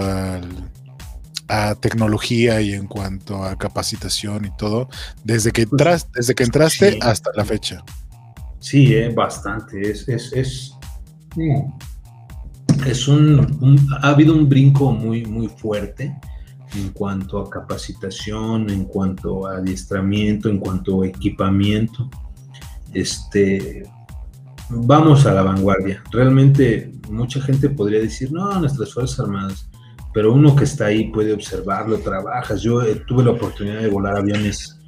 Speaker 2: a tecnología y en cuanto a capacitación y todo, desde que, pues, desde que entraste hasta la fecha.
Speaker 3: Sí, eh, bastante. Es, es, es, es un, ha habido un brinco muy, muy fuerte en cuanto a capacitación, en cuanto a adiestramiento, en cuanto a equipamiento. Este, vamos a la vanguardia. Realmente mucha gente podría decir, no, nuestras Fuerzas Armadas, pero uno que está ahí puede observarlo, trabajas. Yo eh, tuve la oportunidad de volar aviones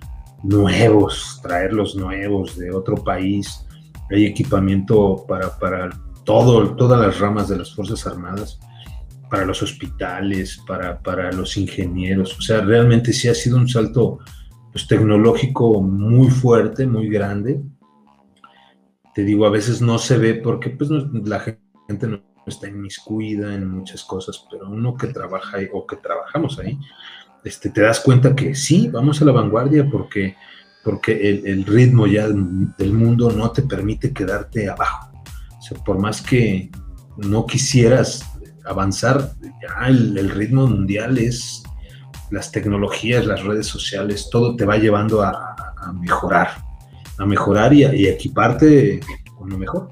Speaker 3: nuevos, traerlos nuevos de otro país. Hay equipamiento para, para todas las ramas de las Fuerzas Armadas para los hospitales, para, para, los ingenieros. O sea, realmente sí ha sido un salto pues, tecnológico muy fuerte, muy grande. Te digo, a veces no se ve porque pues, la gente no está inmiscuida en muchas cosas, pero uno que trabaja ahí, o que trabajamos ahí, este, te das cuenta que sí, vamos a la vanguardia porque, porque el, ritmo ya del mundo no te permite quedarte abajo. O sea, por más que no quisieras avanzar, ya el, ritmo mundial es las tecnologías, las redes sociales, todo te va llevando a, mejorar, a mejorar y, a, equiparte con lo mejor.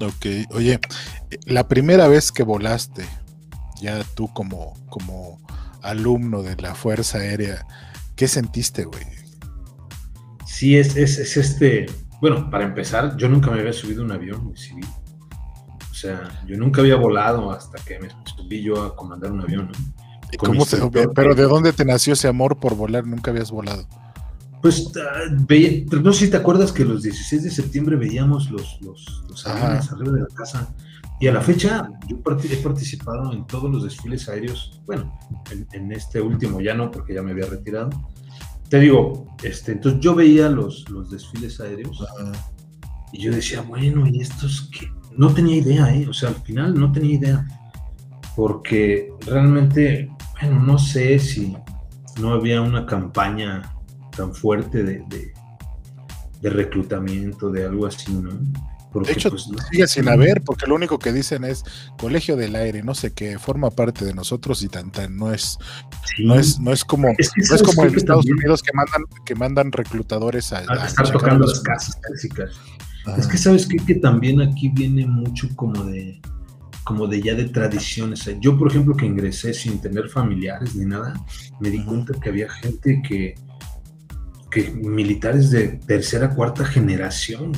Speaker 2: Ok, oye, la primera vez que volaste, ya tú como, como alumno de la Fuerza Aérea, ¿qué sentiste, güey?
Speaker 3: Sí, es, es, es, este, bueno, para empezar, yo nunca me había subido a un avión civil. O sea, yo nunca había volado hasta que me subí yo a comandar un avión.
Speaker 2: ¿Cómo pero ¿de dónde te nació ese amor por volar? Nunca habías volado.
Speaker 3: Pues ah, no sé si te acuerdas que los 16 de septiembre veíamos los, los, aviones arriba de la casa. Y a la fecha yo he participado en todos los desfiles aéreos. Bueno, en, este último ya no, porque ya me había retirado. Te digo, este, entonces yo veía los, los desfiles aéreos y yo decía, bueno, ¿y estos qué? no tenía idea, ¿eh? O sea, al final no tenía idea. Porque realmente, bueno, no sé si no había una campaña tan fuerte de, de, reclutamiento, de algo así, ¿no?
Speaker 2: de hecho, pues, sigue sin haber, porque lo único que dicen es Colegio del Aire, no sé qué, forma parte de nosotros y tan tan, no es, no es, no es como, no es como en Estados Unidos que mandan, que mandan reclutadores a,
Speaker 3: a, estar tocando las casas es que sabes que también aquí viene mucho como de como de ya de tradiciones. Yo, por ejemplo, que ingresé sin tener familiares ni nada, me di cuenta que había gente que, que militares de tercera, cuarta generación.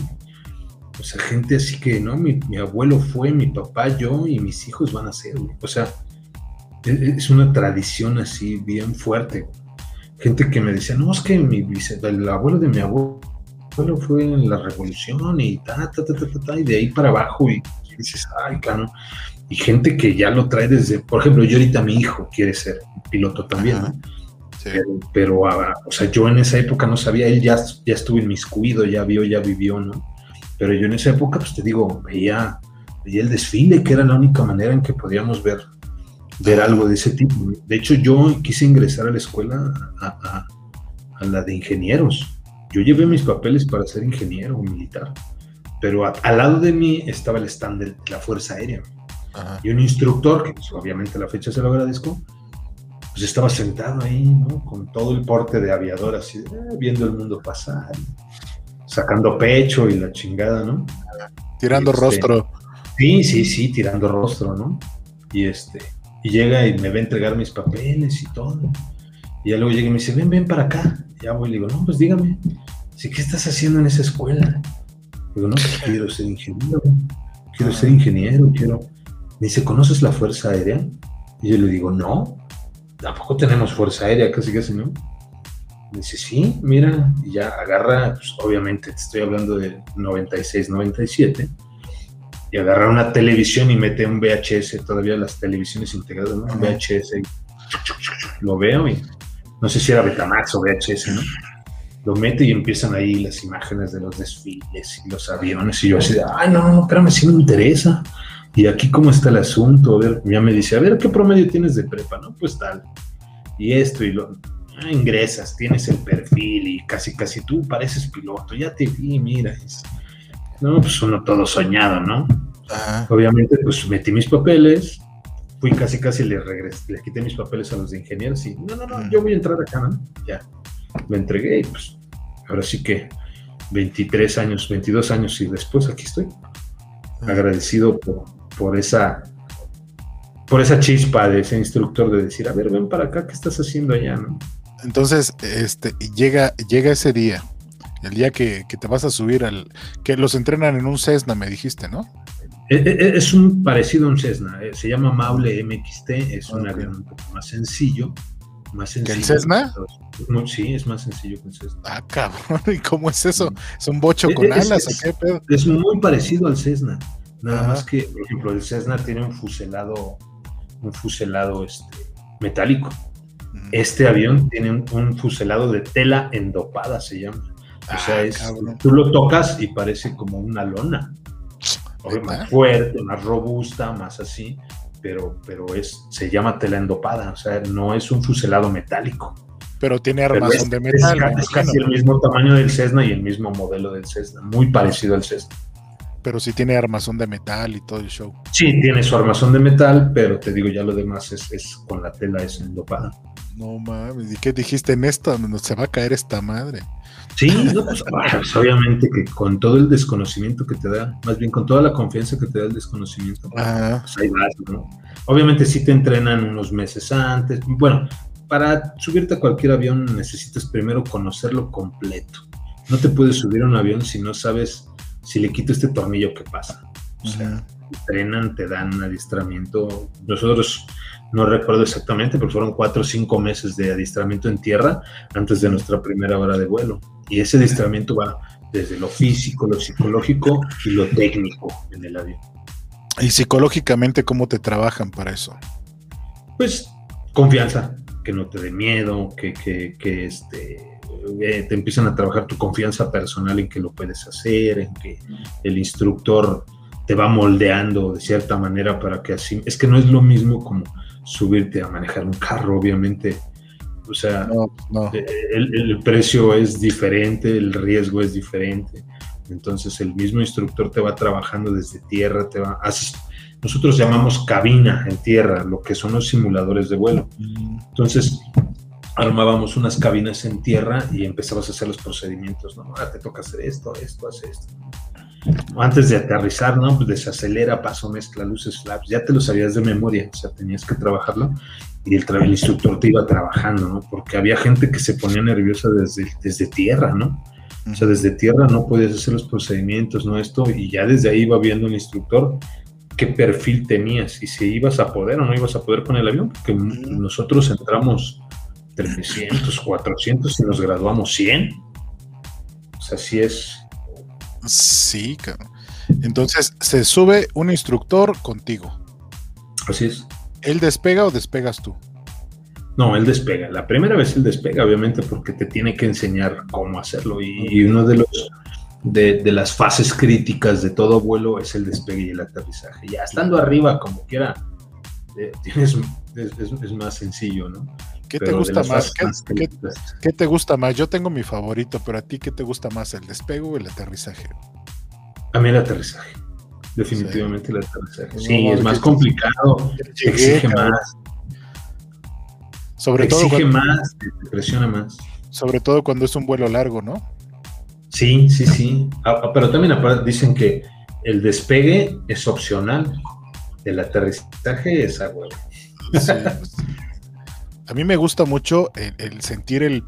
Speaker 3: O sea, gente así que, ¿no? Mi, abuelo fue, mi papá, yo y mis hijos van a ser. O sea, e, e, es una tradición así bien fuerte. Gente que me decía, no, es que mi, el abuelo de mi abuelo fue en la revolución y ta, ta, ta, ta, ta, y de ahí para abajo y, dices, ay, cano. Y gente que ya lo trae desde, por ejemplo, yo ahorita mi hijo quiere ser piloto también, pero, ah, o sea, yo en esa época no sabía, él ya, ya estuvo inmiscuido, ya vio, ya vivió, ¿no? Pero yo en esa época, pues te digo, veía, veía el desfile, que era la única manera en que podíamos ver, ver algo de ese tipo. De hecho, yo quise ingresar a la escuela a, a la de ingenieros yo llevé mis papeles para ser ingeniero o militar, pero al lado de mí estaba el stand de la Fuerza Aérea. Y un instructor, que pues, obviamente a la fecha se lo agradezco, pues estaba sentado ahí, ¿no? Con todo el porte de aviador, así, eh, viendo el mundo pasar, sacando pecho y la chingada, ¿no?
Speaker 2: Tirando este, rostro.
Speaker 3: Sí, sí, sí, tirando rostro, ¿no? Y este, y llega y me va a entregar mis papeles y todo. Y ya luego llega y me dice, ven, ven para acá. Y ya voy y le digo, no, pues dígame, ¿qué estás haciendo en esa escuela? Digo, no, pues quiero ser ingeniero, quiero ser ingeniero, quiero... Me dice, ¿conoces la Fuerza Aérea? Y yo le digo, no. Tampoco tenemos fuerza aérea, casi casi, ¿no? dice, sí, mira, y ya agarra, pues obviamente te estoy hablando de 96, 97, y agarra una televisión y mete un VHS, todavía las televisiones integradas, ¿no? Un VHS, lo veo y no sé si era Betamax o VHS, ¿no? Lo mete y empiezan ahí las imágenes de los desfiles y los aviones, y yo así de, ay, no, no, espérame, sí me interesa. Y aquí cómo está el asunto, a ver, ya me dice, a ver, ¿qué promedio tienes de prepa? No, pues tal. Y esto y lo, Ah, ingresas, tienes el perfil y casi, casi tú pareces piloto, ya te vi, mira. no, pues uno todo soñado, ¿no? Obviamente, pues metí mis papeles, fui casi, casi le regresé, le quité mis papeles a los de ingenieros y, no, no, no, yo voy a entrar acá, ¿no? Ya, lo entregué y pues ahora sí que 23 años, 22 años y después aquí estoy, agradecido por, por esa por esa chispa de ese instructor de decir, a ver, ven para acá, ¿qué estás haciendo allá? ¿no?
Speaker 2: Entonces, este, llega, llega ese día, el día que, te vas a subir al. que los entrenan en un Cessna, me dijiste, ¿no?
Speaker 3: E, e, e, es un parecido a un Cessna, eh, se llama Maule MXT, es un avión un poco más sencillo. Más sencillo.
Speaker 2: ¿Que el Cessna?
Speaker 3: sí, es más sencillo que el Cessna.
Speaker 2: Ah, cabrón, ¿y cómo es eso? ¿Es un bocho con alas o qué pedo?
Speaker 3: Es muy parecido al Cessna, nada más que, por ejemplo, el Cessna tiene un fuselado, un fuselado este, metálico este avión tiene un, fuselado de tela endopada, se llama. O sea, ah, es, tú lo tocas y parece como una lona. más fuerte, más robusta, más así, pero, pero es, se llama tela endopada, o sea, no es un fuselado metálico.
Speaker 2: Pero tiene armazón de metal.
Speaker 3: Es, casi el mismo tamaño del Cessna y el mismo modelo del Cessna, muy parecido al Cessna.
Speaker 2: Pero sí tiene armazón de metal y todo el show.
Speaker 3: Sí, tiene su armazón de metal, pero te digo, ya lo demás es, es con la tela es endopada.
Speaker 2: No mames, ¿y qué dijiste en esto? Se va a caer esta madre.
Speaker 3: Sí, no, pues, pues, obviamente que con todo el desconocimiento que te da, más bien con toda la confianza que te da el desconocimiento, pues ahí vas, ¿no? Obviamente sí te entrenan unos meses antes. Bueno, para subirte a cualquier avión necesitas primero conocerlo completo. No te puedes subir a un avión si no sabes si le quito este tornillo, ¿qué pasa? O sea, entrenan, te dan adiestramiento. Nosotros no recuerdo exactamente, pero fueron cuatro o cinco meses de adiestramiento en tierra antes de nuestra primera hora de vuelo. Y ese adiestramiento va desde lo físico, lo psicológico y lo técnico en el avión.
Speaker 2: ¿Y psicológicamente cómo te trabajan para eso?
Speaker 3: Pues confianza, que no te dé miedo, que, que, que este, eh, te empiezan a trabajar tu confianza personal en que lo puedes hacer, en que el instructor te va moldeando de cierta manera para que así, es que no es lo mismo como subirte a manejar un carro, obviamente. O sea, eh, El, precio es diferente, el riesgo es diferente. Entonces el mismo instructor te va trabajando desde tierra, te va, nosotros llamamos cabina en tierra, lo que son los simuladores de vuelo. Entonces armábamos unas cabinas en tierra y empezabas a hacer los procedimientos, ¿no? Ah, te toca hacer esto, esto, hace esto. Antes de aterrizar, ¿no? Pues desacelera, paso, mezcla, luces, flaps, ya te lo sabías de memoria, o sea, tenías que trabajarlo y el, el instructor te iba trabajando, ¿no? Porque había gente que se ponía nerviosa desde, desde tierra, ¿no? O sea, desde tierra no podías hacer los procedimientos, ¿no? Esto, y ya desde ahí iba viendo el instructor qué perfil tenías y si ibas a poder o no ibas a poder con el avión, porque nosotros entramos 300, 400 y nos graduamos 100. O sea, sí es
Speaker 2: Sí, Entonces se sube un instructor contigo.
Speaker 3: Así es.
Speaker 2: ¿Él despega o despegas tú?
Speaker 3: No, él despega. La primera vez él despega, obviamente, porque te tiene que enseñar cómo hacerlo. Y, uno de los de, las fases críticas de todo vuelo es el despegue y el aterrizaje. Ya estando arriba, como quiera, eh, tienes, es, más sencillo, ¿no?
Speaker 2: ¿Qué te gusta más? ¿Qué, te gusta más? Yo tengo mi favorito, pero a ti, ¿qué te gusta más? ¿El despego o el aterrizaje?
Speaker 3: A mí el aterrizaje. Definitivamente el aterrizaje. Sí, es más complicado. exige más.
Speaker 2: Sobre
Speaker 3: exige todo más, te presiona más.
Speaker 2: Sobre todo cuando es un vuelo largo, ¿no?
Speaker 3: Sí, sí, sí. Ah, ah, pero también dicen que el despegue es opcional. El aterrizaje es a huevo. Sí, pues,
Speaker 2: a mí me gusta mucho el, sentir el,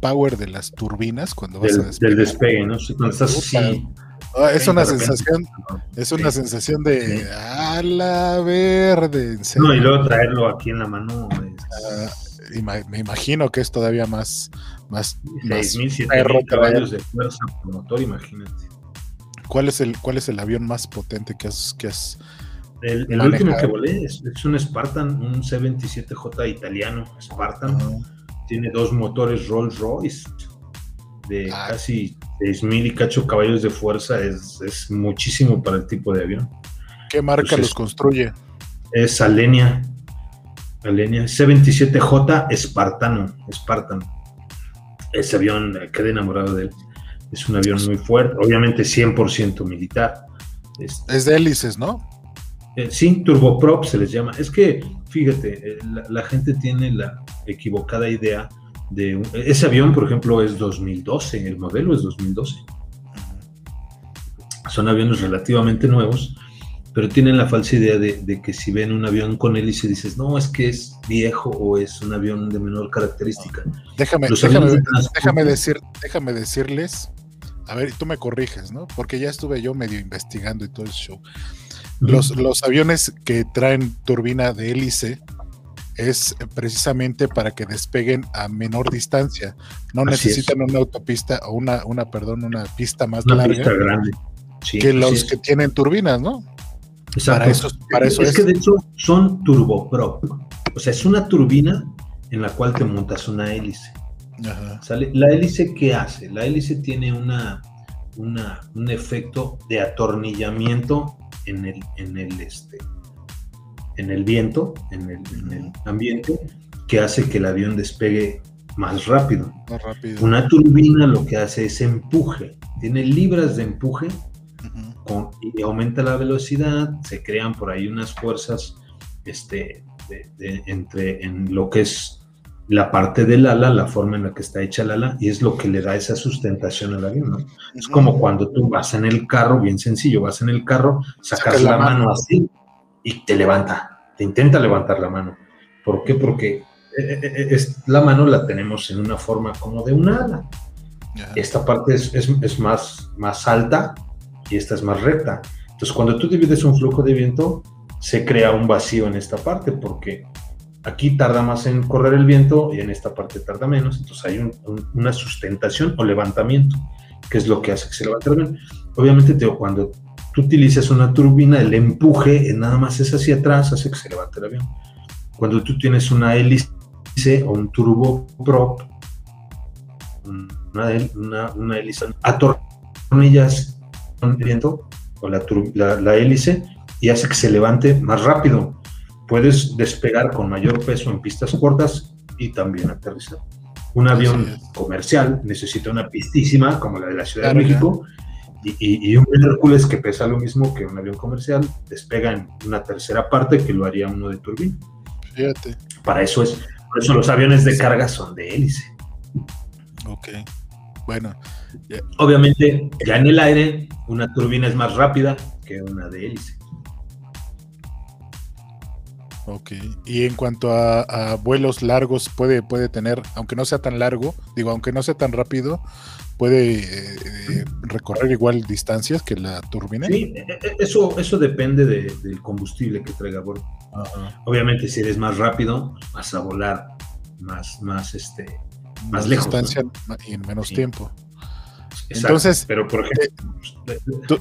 Speaker 2: power de las turbinas cuando vas
Speaker 3: a despegar. Del despegue, ¿no? Cuando estás así.
Speaker 2: Ah, es una sensación, es una sensación de a la verde.
Speaker 3: No, y luego traerlo aquí en la mano.
Speaker 2: me imagino que es todavía más. más
Speaker 3: 6.000, caballos de fuerza por motor, imagínate.
Speaker 2: ¿Cuál es el, cuál es el avión más potente que has, que has
Speaker 3: el, último que volé es, un Spartan, un C-27J italiano, Spartan. Tiene dos motores Rolls Royce de ah. casi 6.000 y cacho caballos de fuerza. Es, es, muchísimo para el tipo de avión.
Speaker 2: ¿Qué marca los construye?
Speaker 3: Es Alenia. Alenia. C-27J Spartano. Spartan. Ese avión, eh, quedé enamorado de él. Es un avión muy fuerte, obviamente 100% militar.
Speaker 2: Es de hélices, ¿no?
Speaker 3: Eh, sí, turboprop se les llama. Es que, fíjate, eh, la, gente tiene la equivocada idea de... ese avión, por ejemplo, es 2012, el modelo es 2012. Son aviones relativamente nuevos, pero tienen la falsa idea de, que si ven un avión con hélice dices, no, es que es viejo o es un avión de menor característica.
Speaker 2: Déjame, déjame, déjame, decir, déjame decirles, a ver, tú me corriges, ¿no? Porque ya estuve yo medio investigando y todo el show. Los, aviones que traen turbina de hélice es precisamente para que despeguen a menor distancia. No necesitan una autopista o una, una, perdón, una pista más larga que los que tienen turbinas, ¿no?
Speaker 3: Para eso, para eso es, que de hecho son turboprop. O sea, es una turbina en la cual te montas una hélice. La hélice, ¿qué hace? La hélice tiene una, una, un efecto de atornillamiento en el, en el, este, en el viento, en el, ambiente, que hace que el avión despegue más rápido. Una turbina lo que hace es empuje, tiene libras de empuje y aumenta la velocidad, se crean por ahí unas fuerzas este, entre en lo que es la parte del ala, la forma en la que está hecha el ala, y es lo que le da esa sustentación al avión, ¿no? Es como cuando tú vas en el carro, bien sencillo, vas en el carro, sacas la, mano, así y te levanta, te intenta levantar la mano. ¿Por qué? Porque eh, eh, eh, la mano la tenemos en una forma como de un ala. Esta parte es, más, más alta y esta es más recta. Entonces, cuando tú divides un flujo de viento, se crea un vacío en esta parte porque Aquí tarda más en correr el viento y en esta parte tarda menos, entonces hay una sustentación o levantamiento, que es lo que hace que se levante el avión. Obviamente, cuando tú utilizas una turbina, el empuje nada más es hacia atrás, hace que se levante el avión. Cuando tú tienes una hélice o un turboprop, una, una, hélice, atornillas el viento o la hélice y hace que se levante más rápido puedes despegar con mayor peso en pistas cortas y también aterrizar. Un avión comercial necesita una pistísima como la de la Ciudad de México y, un Hércules que pesa lo mismo que un avión comercial despega en una tercera parte que lo haría uno de turbina. Fíjate. Para eso es, por eso los aviones de carga son de hélice.
Speaker 2: Ok. Bueno.
Speaker 3: Obviamente, ya en el aire, una turbina es más rápida que una de hélice.
Speaker 2: Ok. Y en cuanto a, vuelos largos, puede, puede tener, aunque no sea tan largo, digo, aunque no sea tan rápido, puede eh, recorrer igual distancias que la turbina.
Speaker 3: Sí, e, e, eso, eso depende del combustible que traiga a bordo. Obviamente, si eres más rápido, vas a volar más, más, este, más, lejos.
Speaker 2: Distancia y en menos tiempo. Entonces,
Speaker 3: pero por ejemplo,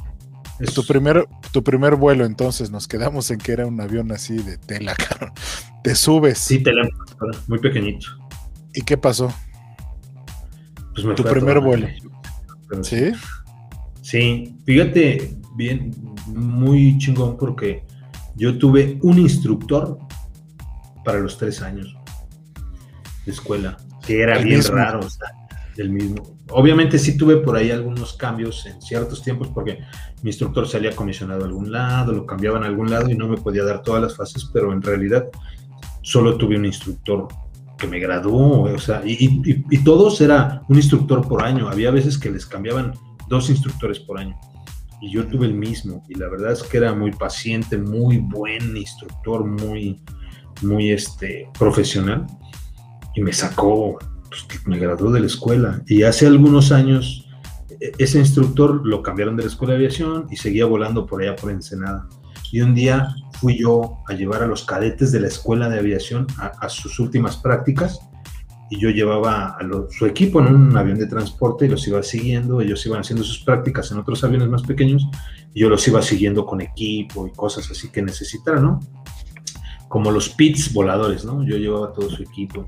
Speaker 2: eh, tu primer, tu primer vuelo, entonces, nos quedamos en que era un avión así de tela, Te subes.
Speaker 3: Sí, tela, muy pequeñito.
Speaker 2: ¿Y qué pasó? Pues me tu primer vuelo. ¿Sí?
Speaker 3: Sí, fíjate, bien, muy chingón porque yo tuve un instructor para los tres años de escuela, que era bien raro, o sea, del mismo. Obviamente sí tuve por ahí algunos cambios en ciertos tiempos porque mi instructor se había comisionado a algún lado, lo cambiaban a algún lado y no me podía dar todas las fases, pero en realidad solo tuve un instructor que me graduó, o sea, y, todos era un instructor por año. Había veces que les cambiaban dos instructores por año y yo tuve el mismo y la verdad es que era muy paciente, muy buen instructor, muy, muy este, profesional y me sacó, pues, me graduó de la escuela y hace algunos años ese instructor lo cambiaron de la escuela de aviación y seguía volando por allá por Ensenada. Y un día fui yo a llevar a los cadetes de la escuela de aviación a, sus últimas prácticas y yo llevaba a su equipo en un avión de transporte y los iba siguiendo, ellos iban haciendo sus prácticas en otros aviones más pequeños y yo los iba siguiendo con equipo y cosas así que necesitaran, ¿no? Como los pits voladores, ¿no? Yo llevaba todo su equipo.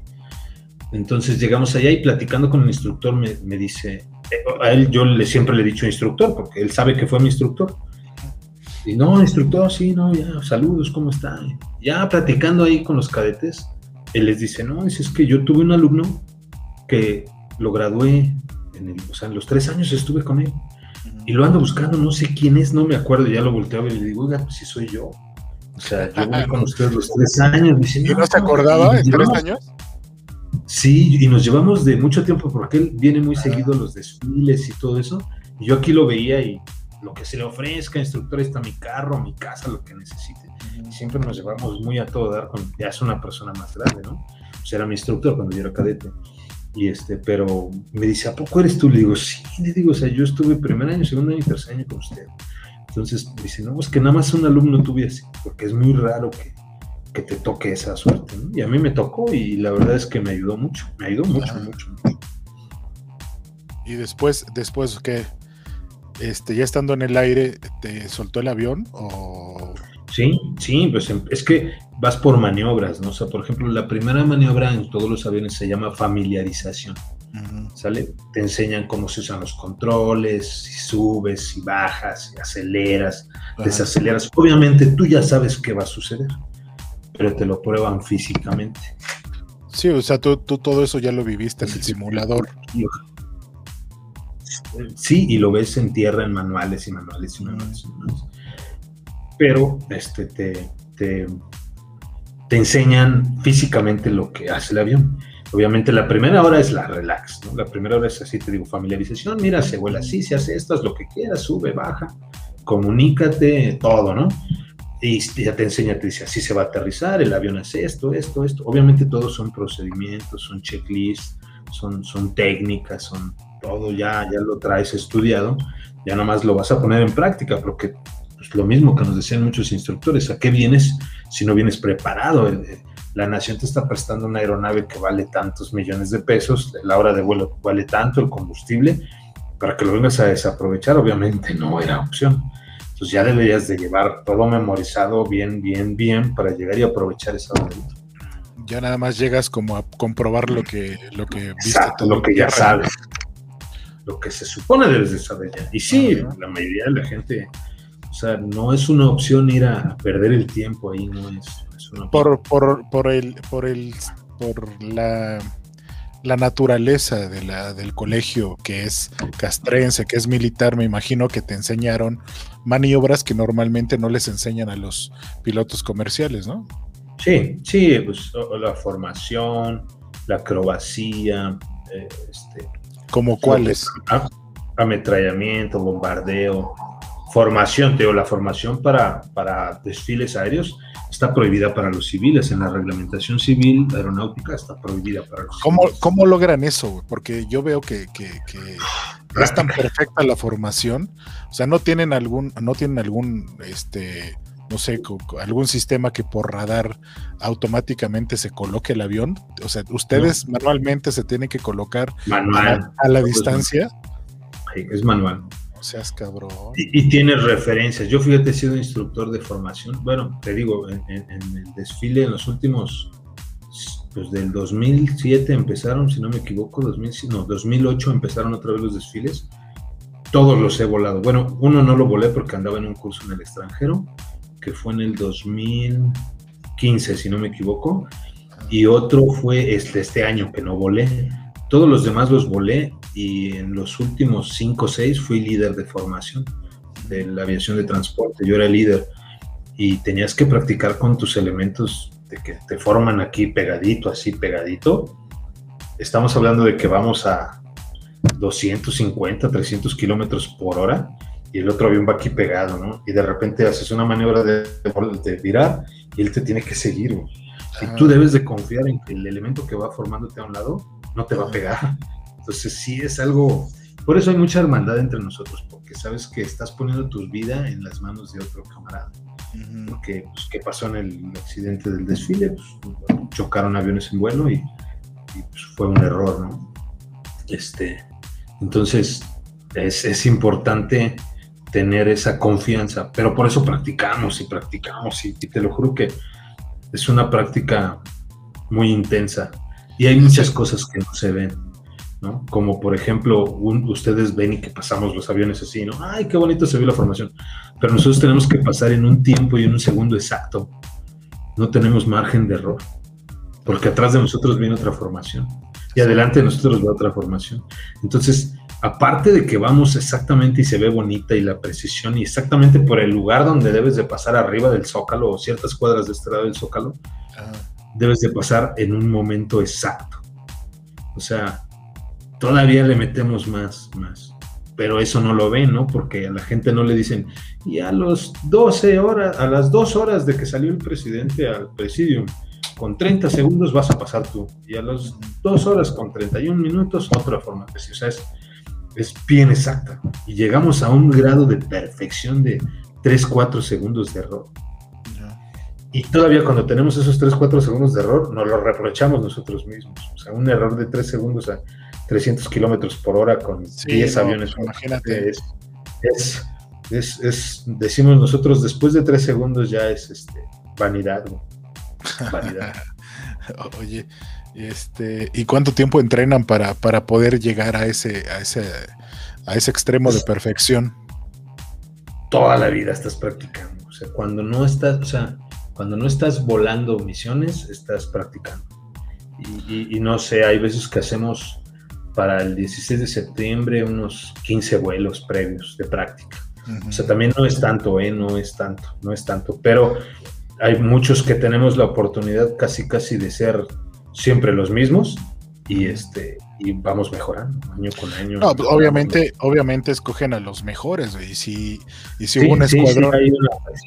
Speaker 3: Entonces llegamos allá y platicando con el instructor me, me dice, eh, a él yo le, siempre le he dicho instructor porque él sabe que fue mi instructor. Y no, instructor, sí, no, ya, saludos, ¿cómo está? Ya platicando ahí con los cadetes, él les dice, no, dice, es que yo tuve un alumno que lo gradué, en el, o sea, en los tres años estuve con él, y lo ando buscando, no sé quién es, no me acuerdo, ya lo volteaba y le digo, oiga, pues sí soy yo. O sea, yo voy con ustedes los tres años.
Speaker 2: Dice, ¿Y no, se acordaba en tres años?
Speaker 3: Sí, y nos llevamos de mucho tiempo porque él viene muy seguido a los desfiles y todo eso. Y yo aquí lo veía y lo que se le ofrezca, instructor, está mi carro, mi casa, lo que necesite. Y siempre nos llevamos muy a todo dar con, ya es una persona más grande, ¿no? Pues era mi instructor cuando yo era cadete. Y este, pero me dice, ¿a poco eres tú? Le digo, sí, le digo, o sea, yo estuve primer año, segundo año y tercer año con usted. Entonces me dice, no, es que nada más un alumno tuve así, porque es muy raro que, que te toque esa suerte, ¿no? Y a mí me tocó y la verdad es que me ayudó mucho, me ayudó mucho, mucho, mucho.
Speaker 2: Y después, después, ¿qué? este, ya estando en el aire, ¿te soltó el avión? O...
Speaker 3: Sí, sí, pues em, es que vas por maniobras, ¿no? O sea, por ejemplo, la primera maniobra en todos los aviones se llama familiarización. ¿Sale? Te enseñan cómo se usan los controles, si subes, si bajas, si aceleras, desaceleras. Obviamente tú ya sabes qué va a suceder, pero te lo prueban físicamente.
Speaker 2: Sí, o sea, tú, tú todo eso ya lo viviste en el simulador.
Speaker 3: Sí, y lo ves en tierra en manuales y manuales y manuales. Pero este, te, te, enseñan físicamente lo que hace el avión. Obviamente la primera hora es la relax, ¿no? La primera hora es así, te digo, familiarización, mira, se vuela así, se hace esto, es lo que quieras, sube, baja, comunícate, todo, ¿no? Y ya te enseña, te dice, así se va a aterrizar, el avión hace esto, esto, esto. Obviamente todos son procedimientos, son checklists, son, son técnicas, son todo ya, ya lo traes estudiado, ya nada más lo vas a poner en práctica, porque es pues, lo mismo que nos decían muchos instructores, ¿a qué vienes si no vienes preparado? La nación te está prestando una aeronave que vale tantos millones de pesos, la hora de vuelo vale tanto, el combustible, para que lo vengas a desaprovechar, obviamente no era opción. Entonces ya deberías de llevar todo memorizado bien, bien, bien para llegar y aprovechar esa hora
Speaker 2: ya nada más llegas como a comprobar lo que, lo que
Speaker 3: viste. todo lo que ya sabes lo que se supone debes de saber ya. Y sí, la mayoría de la gente, o sea, no es una opción ir a perder el tiempo ahí, no es, una
Speaker 2: por, por, por, el, por el, por la, la naturaleza de la, del colegio que es castrense, que es militar, me imagino que te enseñaron maniobras que normalmente no les enseñan a los pilotos comerciales, ¿no?
Speaker 3: Sí, sí, pues la formación, la acrobacía, eh, este,
Speaker 2: ¿Como cuáles?
Speaker 3: Ametrallamiento, bombardeo, formación, te la formación para, para desfiles aéreos está prohibida para los civiles. En la reglamentación civil aeronáutica está prohibida para los
Speaker 2: ¿Cómo, civiles. ¿Cómo logran eso? Porque yo veo que, que, es tan perfecta la formación. O sea, no tienen algún, no tienen algún este no sé, algún sistema que por radar automáticamente se coloque el avión? O sea, ¿ustedes manualmente se tienen que colocar a, la distancia?
Speaker 3: Sí, es manual.
Speaker 2: O seas cabrón.
Speaker 3: Y, y, tienes referencias. Yo fíjate, he sido instructor de formación. Bueno, te digo, en, el desfile, en los últimos, pues del 2007 empezaron, si no me equivoco, 2000, no, 2008 empezaron otra vez los desfiles. Todos los he volado. Bueno, uno no lo volé porque andaba en un curso en el extranjero que fue en el 2015, si no me equivoco, y otro fue este, este año que no volé. Todos los demás los volé y en los últimos 5 o 6 fui líder de formación de la aviación de transporte. Yo era líder y tenías que practicar con tus elementos de que te forman aquí pegadito, así pegadito. Estamos hablando de que vamos a 250, 300 kilómetros por hora y el otro avión va aquí pegado, ¿no? Y de repente haces una maniobra de, de virar y él te tiene que seguir, Y tú debes de confiar en que el elemento que va formándote a un lado no te va a pegar. Entonces sí es algo... Por eso hay mucha hermandad entre nosotros, porque sabes que estás poniendo tu vida en las manos de otro camarada. Porque, pues, ¿qué pasó en el accidente del desfile? Pues, chocaron aviones en vuelo y, pues, fue un error, ¿no? Este, entonces, es, es importante tener esa confianza, pero por eso practicamos y practicamos y, te lo juro que es una práctica muy intensa y hay muchas cosas que no se ven, ¿no? Como por ejemplo, ustedes ven y que pasamos los aviones así, ¿no? Ay, qué bonito se vio la formación, pero nosotros tenemos que pasar en un tiempo y en un segundo exacto, no tenemos margen de error, porque atrás de nosotros viene otra formación. Y adelante de nosotros va otra formación. Entonces, aparte de que vamos exactamente y se ve bonita y la precisión y exactamente por el lugar donde debes de pasar arriba del zócalo o ciertas cuadras de este lado del zócalo, debes de pasar en un momento exacto. O sea, todavía le metemos más, más. Pero eso no lo ven, ¿no? Porque a la gente no le dicen, y a los 12 horas, a las 2 horas de que salió el presidente al presidium, con 30 segundos vas a pasar tú. Y a las 2 horas con 31 minutos, otra forma. O sea, es, es bien exacta. Y llegamos a un grado de perfección de 3, 4 segundos de error. Y todavía cuando tenemos esos 3, 4 segundos de error, nos lo reprochamos nosotros mismos. O sea, un error de 3 segundos a 300 kilómetros por hora con 10 aviones.
Speaker 2: Imagínate.
Speaker 3: Es, es, es, decimos nosotros, después de 3 segundos ya es este, vanidad. Vanidad.
Speaker 2: Oye, este, ¿Y cuánto tiempo entrenan para, para poder llegar a ese, a, ese, a ese extremo de perfección?
Speaker 3: Toda la vida estás practicando. O sea, cuando no estás, o sea, cuando no estás volando misiones, estás practicando. Y, no sé, hay veces que hacemos para el 16 de septiembre unos 15 vuelos previos de práctica. O sea, también no es tanto, ¿eh? No es tanto, no es tanto. Pero hay muchos que tenemos la oportunidad casi, casi de ser siempre los mismos y este y vamos mejorando año con año.
Speaker 2: No, pues, obviamente, obviamente escogen a los mejores, y si, y si hubo un escuadrón,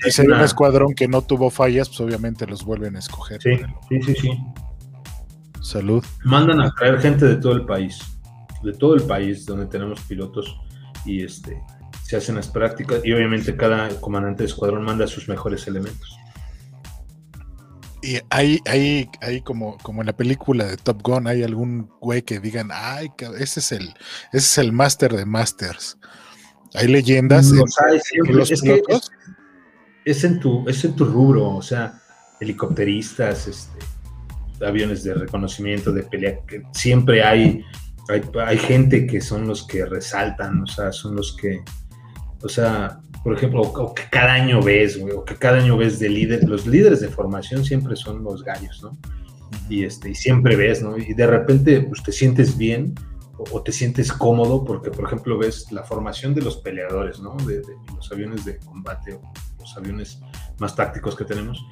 Speaker 2: si un escuadrón que no tuvo fallas, pues obviamente los vuelven a escoger.
Speaker 3: Sí, sí, sí, sí.
Speaker 2: Salud.
Speaker 3: Mandan a traer gente de todo el país, de todo el país donde tenemos pilotos y este se hacen las prácticas y obviamente cada comandante de escuadrón manda sus mejores elementos.
Speaker 2: Y hay, hay, hay como, como en la película de Top Gun, hay algún güey que digan, ay, ese es el, ese es el máster de masters. Hay leyendas.
Speaker 3: es, en tu, es en tu rubro, o sea, helicópteristas, este, aviones de reconocimiento, de pelea, que siempre hay, hay, hay gente que son los que resaltan, o sea, son los que, o sea, por ejemplo, o, que cada año ves, güey, o que cada año ves de líder, los líderes de formación siempre son los gallos, ¿no? Y, este, y siempre ves, ¿no? Y de repente pues, te sientes bien o, te sientes cómodo porque, por ejemplo, ves la formación de los peleadores, ¿no? De, los aviones de combate o los aviones más tácticos que tenemos.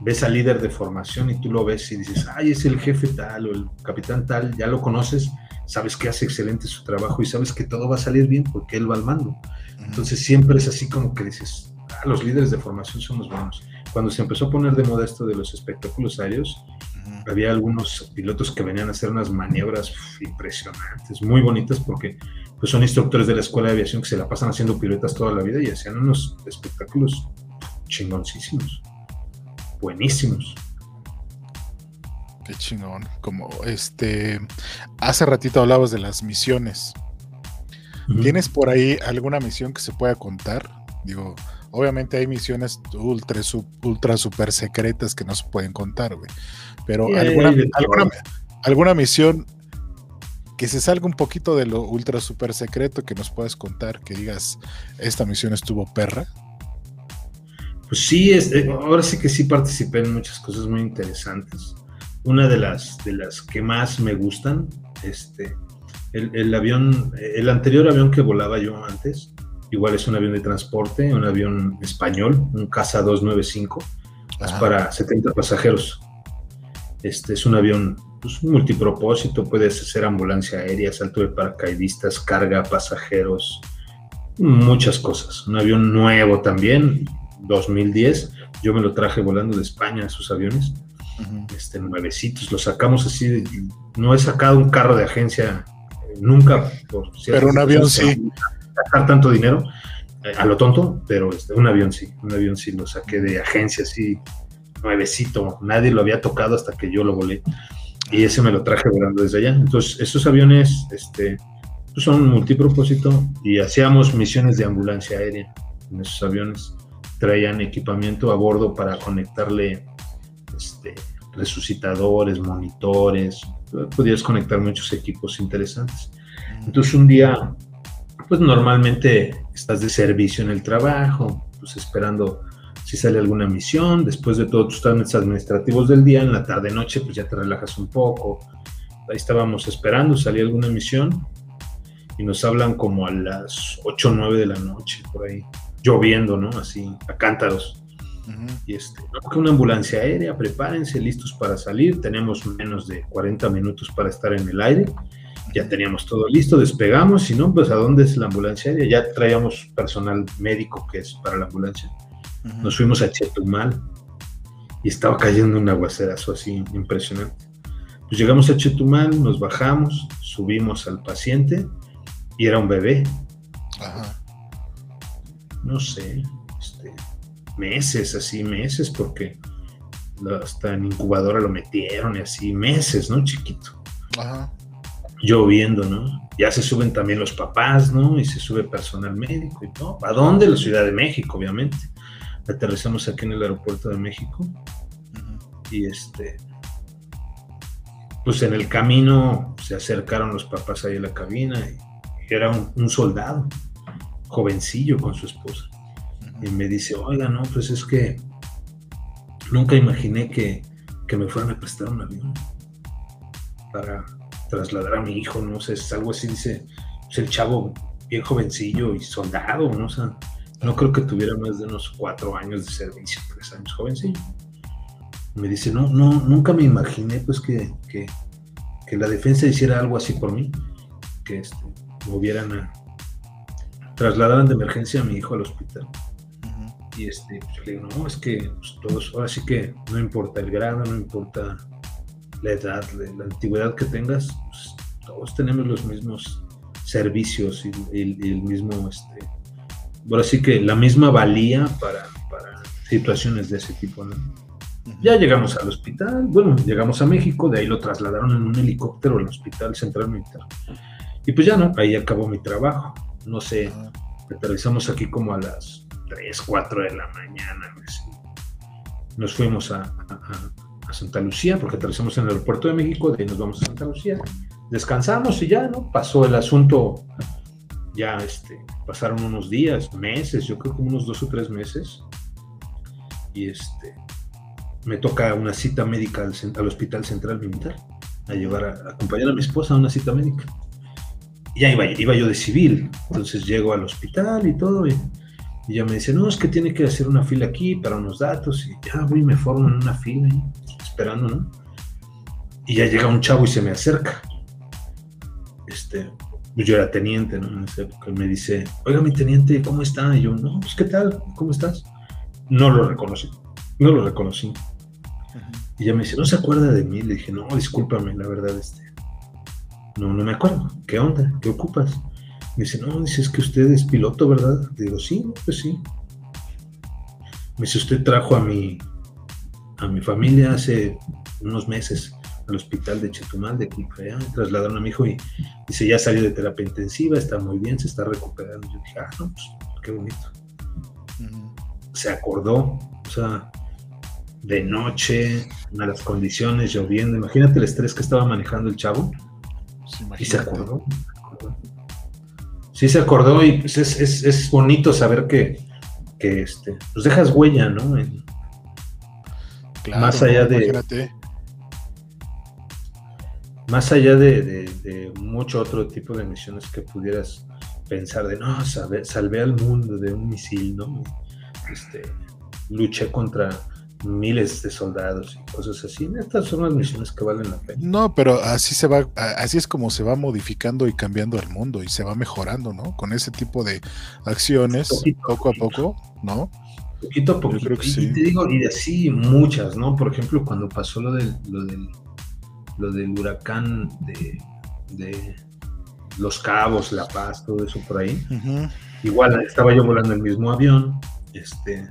Speaker 3: Ves al líder de formación y tú lo ves y dices, ay, es el jefe tal o el capitán tal, ya lo conoces, sabes que hace excelente su trabajo y sabes que todo va a salir bien porque él va al mando. Entonces siempre es así como que dices, ah, los líderes de formación son los buenos. Cuando se empezó a poner de moda esto de los espectáculos aéreos, había algunos pilotos que venían a hacer unas maniobras impresionantes, muy bonitas, porque pues, son instructores de la escuela de aviación que se la pasan haciendo piruetas toda la vida y hacían unos espectáculos chingoncísimos, buenísimos.
Speaker 2: Qué chingón. Como este, hace ratito hablabas de las misiones. ¿Tienes por ahí alguna misión que se pueda contar? Digo, obviamente hay misiones ultra, ultra super secretas que no se pueden contar, güey. Pero alguna, alguna, misión que se salga un poquito de lo ultra super secreto que nos puedas contar, que digas, esta misión estuvo perra.
Speaker 3: Pues sí, es, eh, ahora sí que sí participé en muchas cosas muy interesantes. Una de las, de las que más me gustan, este, el, avión, el anterior avión que volaba yo antes, igual es un avión de transporte, un avión español, un Casa 295, es para 70 pasajeros. Este es un avión pues, multipropósito, puedes hacer ambulancia aérea, salto de paracaidistas, carga, pasajeros, muchas cosas. Un avión nuevo también, 2010. Yo me lo traje volando de España, esos aviones, este, nuevecitos. Lo sacamos así, no he sacado un carro de agencia nunca,
Speaker 2: por Pero un avión sí.
Speaker 3: Gastar tanto dinero. eh, a lo tonto, pero este, un avión sí, un avión sí lo saqué de agencia, sí, nuevecito, nadie lo había tocado hasta que yo lo volé. Y ese me lo traje volando desde allá. Entonces, esos aviones este, pues son multipropósito y hacíamos misiones de ambulancia aérea en esos aviones. Traían equipamiento a bordo para conectarle este, resucitadores, monitores, podías conectar muchos equipos interesantes. Entonces un día, pues normalmente estás de servicio en el trabajo, pues esperando si sale alguna misión, después de todo tus trámites administrativos del día, en la tarde noche pues ya te relajas un poco. Ahí estábamos esperando, salía alguna misión y nos hablan como a las 8 o 9 de la noche, por ahí, lloviendo, ¿no? Así, a cántaros. Y este, una ambulancia aérea, prepárense, listos para salir. Tenemos menos de 40 minutos para estar en el aire. Ya teníamos todo listo, despegamos. Si no, pues ¿a dónde es la ambulancia aérea? Ya traíamos personal médico que es para la ambulancia. Nos fuimos a Chetumal y estaba cayendo un aguacerazo así impresionante. Pues llegamos a Chetumal, nos bajamos, subimos al paciente y era un bebé. No sé, meses, así, meses, porque hasta en incubadora lo metieron y así, meses, ¿no? Chiquito. Ajá. Lloviendo, ¿no? Ya se suben también los papás, ¿no? Y se sube personal médico y todo. ¿A dónde? La Ciudad de México, obviamente. Aterrizamos aquí en el aeropuerto de México. Y este. Pues en el camino se acercaron los papás ahí a la cabina y, era un soldado, jovencillo con su esposa y me dice, oiga, no, pues es que nunca imaginé que, me fueran a prestar un avión para trasladar a mi hijo, no sé, es algo así, dice, pues el chavo bien jovencillo y soldado, ¿no? O no creo que tuviera más de unos cuatro años de servicio, tres años jovencillo. Me dice, no, no, nunca me imaginé pues que, que, la defensa hiciera algo así por mí, que este, movieran a, trasladaran de emergencia a mi hijo al hospital. Y este, pues, yo le digo, no, es que pues, todos, ahora sí que no importa el grado, no importa la edad, la, antigüedad que tengas, pues, todos tenemos los mismos servicios y, el mismo, este, ahora sí que la misma valía para, para situaciones de ese tipo, ¿no? Ya llegamos al hospital, bueno, llegamos a México, de ahí lo trasladaron en un helicóptero al Hospital Central Militar. Y pues ya no, ahí acabó mi trabajo. No sé, aterrizamos aquí como a las 3, 4 de la mañana. Nos fuimos a, Santa Lucía, porque aterrizamos en el aeropuerto de México, de ahí nos vamos a Santa Lucía. Descansamos y ya, ¿no? Pasó el asunto, ya este, pasaron unos días, meses, yo creo que unos dos o tres meses. Y este, me toca una cita médica al, Hospital Central Militar, a llevar a, acompañar a mi esposa a una cita médica. Y ya iba, iba yo de civil, entonces llego al hospital y todo, y y ya me dice, no, es que tiene que hacer una fila aquí para unos datos. Y ya voy y me formo en una fila ahí, esperando, ¿no? Y ya llega un chavo y se me acerca. Este, pues yo era teniente, ¿no? En esa época. me dice, oiga, mi teniente, ¿cómo está? Y yo, no, pues, ¿qué tal? ¿Cómo estás? No lo reconocí. No lo reconocí. Y ya me dice, ¿no se acuerda de mí? Le dije, no, discúlpame, la verdad, este. No, no me acuerdo. ¿Qué onda? ¿Qué ocupas? Me dice, no, dice, es que usted es piloto, ¿verdad? digo, sí, pues sí. Me dice, usted trajo a mi, a mi familia hace unos meses al hospital de Chetumal, de aquí trasladaron a mi hijo y dice, ya salió de terapia intensiva, está muy bien, se está recuperando. Yo dije, ah, no, pues qué bonito. Se acordó, o sea, de noche, a las condiciones, lloviendo, imagínate el estrés que estaba manejando el chavo. y se acordó sí se acordó y pues es, bonito saber que, que, este, pues dejas huella, ¿no? más allá de... Más allá de, mucho otro tipo de misiones que pudieras pensar de, no, salvé, al mundo de un misil, ¿no? Este, luché contra miles de soldados y cosas así. Estas son las misiones que valen la pena.
Speaker 2: No, pero así se va, así es como se va modificando y cambiando el mundo y se va mejorando, ¿no? Con ese tipo de acciones, poco a poco, ¿no?
Speaker 3: Poquito a poco. y, te digo, y así muchas, ¿no? Por ejemplo, cuando pasó lo del, lo del, lo del huracán de, de Los Cabos, La Paz, todo eso por ahí. Igual estaba yo volando el mismo avión, este,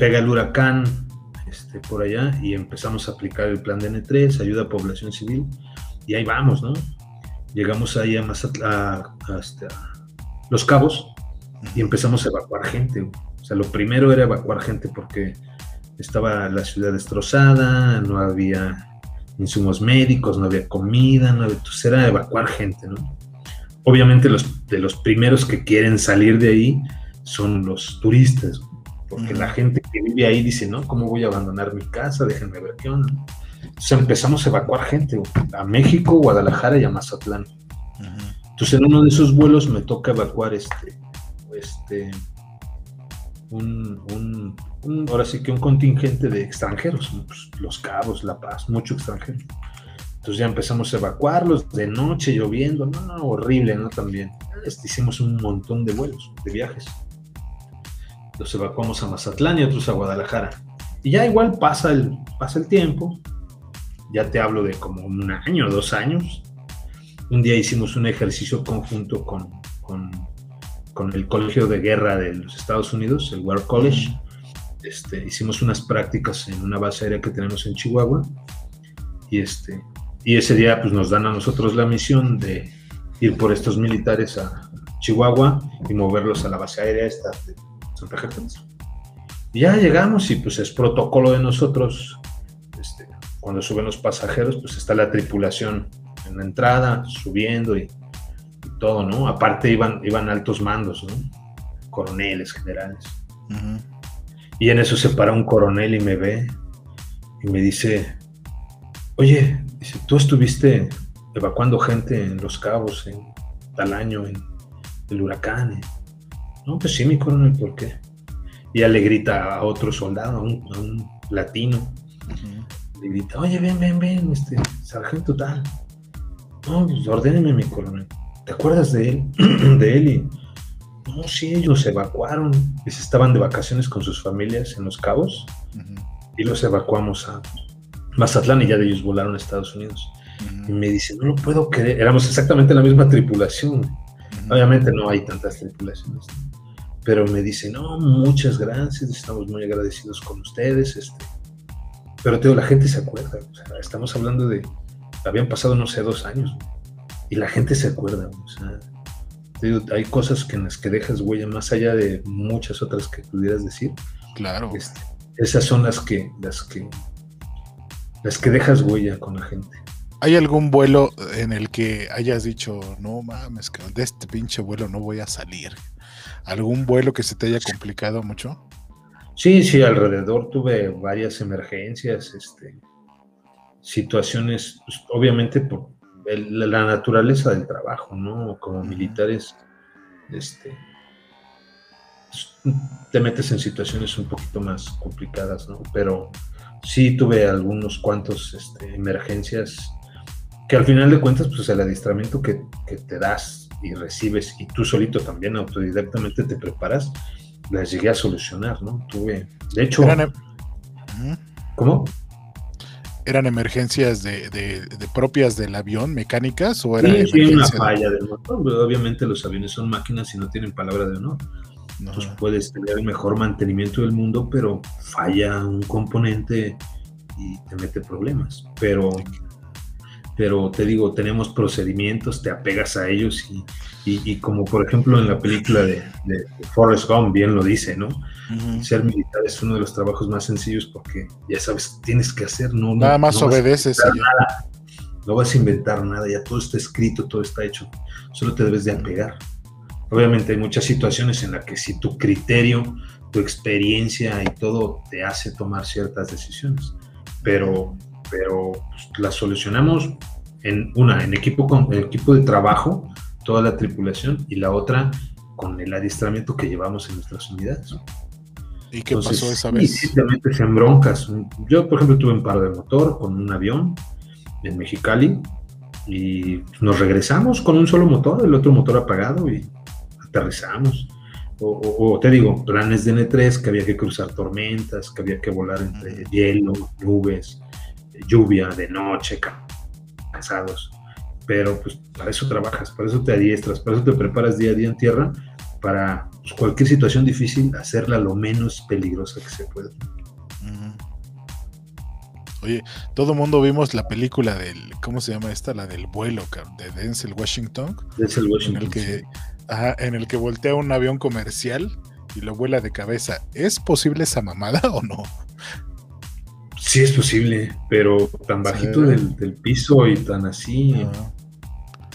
Speaker 3: pega el huracán este, por allá y empezamos a aplicar el plan de N3, ayuda a población civil, y ahí vamos, ¿no? Llegamos ahí a, este, Los Cabos y empezamos a evacuar gente. O sea, lo primero era evacuar gente porque estaba la ciudad destrozada, no había insumos médicos, no había comida, no había, entonces era evacuar gente, ¿no? Obviamente los, de los primeros que quieren salir de ahí son los turistas, porque la gente que vive ahí dice, no, ¿cómo voy a abandonar mi casa? Déjenme ver qué onda. Entonces empezamos a evacuar gente a México, Guadalajara y a Mazatlán. Entonces en uno de esos vuelos me toca evacuar este, este, un, ahora sí que un contingente de extranjeros, pues, Los Cabos, La Paz, mucho extranjero. Entonces ya empezamos a evacuarlos de noche, lloviendo, no, no, horrible, ¿no? También. Este, hicimos un montón de vuelos, de viajes. Los evacuamos a Mazatlán y otros a Guadalajara. Y ya igual pasa el, pasa el tiempo, ya te hablo de como un año, dos años. Un día hicimos un ejercicio conjunto con, con, el Colegio de Guerra de los Estados Unidos, el War College. Este, hicimos unas prácticas en una base aérea que tenemos en Chihuahua. Y, este, y ese día pues, nos dan a nosotros la misión de ir por estos militares a Chihuahua y moverlos a la base aérea esta Y ya llegamos y pues es protocolo de nosotros, este, cuando suben los pasajeros, pues está la tripulación en la entrada, subiendo y, todo, ¿no? Aparte iban, iban altos mandos, ¿no? Coroneles, generales. Y en eso se para un coronel y me ve y me dice, oye, Dice, tú estuviste evacuando gente en Los Cabos, en tal año, en el huracán. Eh". No, pues sí, mi coronel, ¿por qué? Y ya le grita a otro soldado, a un, latino. Le grita, oye, ven, ven, ven, este, sargento tal. No, pues ordéneme, mi coronel. ¿Te acuerdas de él? de él y... No, sí, ellos evacuaron. Y estaban de vacaciones con sus familias en Los Cabos. Y los evacuamos a, Mazatlán y ya de ellos volaron a Estados Unidos. Y me dice, no lo puedo creer, éramos exactamente la misma tripulación. Obviamente no hay tantas tripulaciones, pero me dice, no, muchas gracias, estamos muy agradecidos con ustedes. Este. Pero tengo la gente se acuerda, estamos hablando de, habían pasado, no sé, dos años, y la gente se acuerda. O sea, hay cosas que en las que dejas huella más allá de muchas otras que pudieras decir.
Speaker 2: Claro.
Speaker 3: Este, esas son las que, las que es que dejas huella con la gente.
Speaker 2: ¿Hay algún vuelo en el que hayas dicho, no mames, que de este pinche vuelo no voy a salir? ¿Algún vuelo que se te haya complicado mucho?
Speaker 3: Sí, sí, alrededor tuve varias emergencias, este, situaciones, pues, obviamente por la naturaleza del trabajo, ¿no? Como militares, este, pues, te metes en situaciones un poquito más complicadas, ¿no? Pero sí tuve algunos cuantos este, emergencias que al final de cuentas, pues el adiestramiento que, te das y recibes y tú solito también autodidactamente te preparas, las llegué a solucionar, ¿no? Tuve, de hecho... Em- ¿Cómo?
Speaker 2: ¿Eran emergencias de, propias del avión, mecánicas, o era
Speaker 3: sí, una falla del motor? Obviamente los aviones son máquinas y no tienen palabra de honor. Entonces puedes tener el mejor mantenimiento del mundo, pero falla un componente y te mete problemas. Pero, pero te digo, tenemos procedimientos, te apegas a ellos y, como por ejemplo en la película de, Forrest Gump bien lo dice, ¿no? Ser militar es uno de los trabajos más sencillos porque ya sabes, tienes que hacer, no.
Speaker 2: Nada más obedeces.
Speaker 3: Nada. No vas a inventar nada, ya todo está escrito, todo está hecho. Solo te debes de apegar. Obviamente hay muchas situaciones en las que si tu criterio, tu experiencia y todo te hace tomar ciertas decisiones, pero, pero pues, las solucionamos en una, en equipo, con, equipo de trabajo, toda la tripulación, y la otra con el adiestramiento que llevamos en nuestras unidades.
Speaker 2: ¿Y qué pasó esa vez?
Speaker 3: Metes en broncas. Yo, por ejemplo, tuve un paro de motor con un avión en Mexicali y nos regresamos con un solo motor, el otro motor apagado y aterrizamos. O, te digo, planes de N3 que había que cruzar tormentas, que había que volar entre hielo, nubes, lluvia, de noche, cansados. Pero pues para eso trabajas, para eso te adiestras, para eso te preparas día a día en tierra para pues, cualquier situación difícil hacerla lo menos peligrosa que se pueda.
Speaker 2: Oye, todo mundo vimos la película del, ¿cómo se llama esta? La del vuelo, de Denzel Washington.
Speaker 3: Denzel Washington.
Speaker 2: En el que, en el que voltea un avión comercial y lo vuela de cabeza. ¿Es posible esa mamada o no?
Speaker 3: Sí es posible, pero tan bajito del, piso y tan así,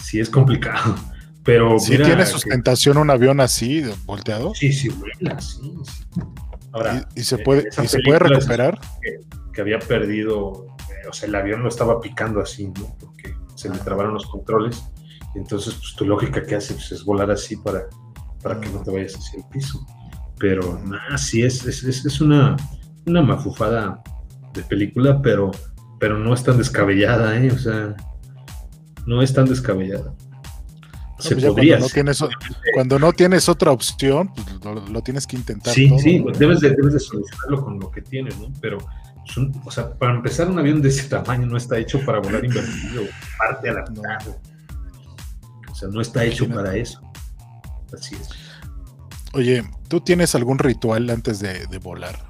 Speaker 3: sí es complicado. Pero
Speaker 2: ¿Sí tiene sustentación un avión así, volteado?
Speaker 3: Sí, sí, vuela, sí.
Speaker 2: Ahora, ¿Y, se puede, ¿y se puede recuperar?
Speaker 3: Que, había perdido, eh, o sea, el avión lo estaba picando así, ¿no? Porque se le trabaron los controles. Y entonces, pues tu lógica que hace pues, es volar así para, para que no te vayas hacia el piso. Pero nada, sí, es, es, es, una, una mafufada de película, pero, pero no es tan descabellada, ¿eh? O sea, no es tan descabellada.
Speaker 2: Se pues podría. Cuando no, tienes, cuando no, tienes, otra opción, pues lo, tienes que intentar.
Speaker 3: Sí, sí, debes, de, debes de solucionarlo con lo que tienes, ¿no? Pero, o sea, para empezar, un avión de ese tamaño no está hecho para volar invertido, parte a la mitad. O sea, no está hecho para eso. Así es.
Speaker 2: Oye, ¿tú tienes algún ritual antes de, volar?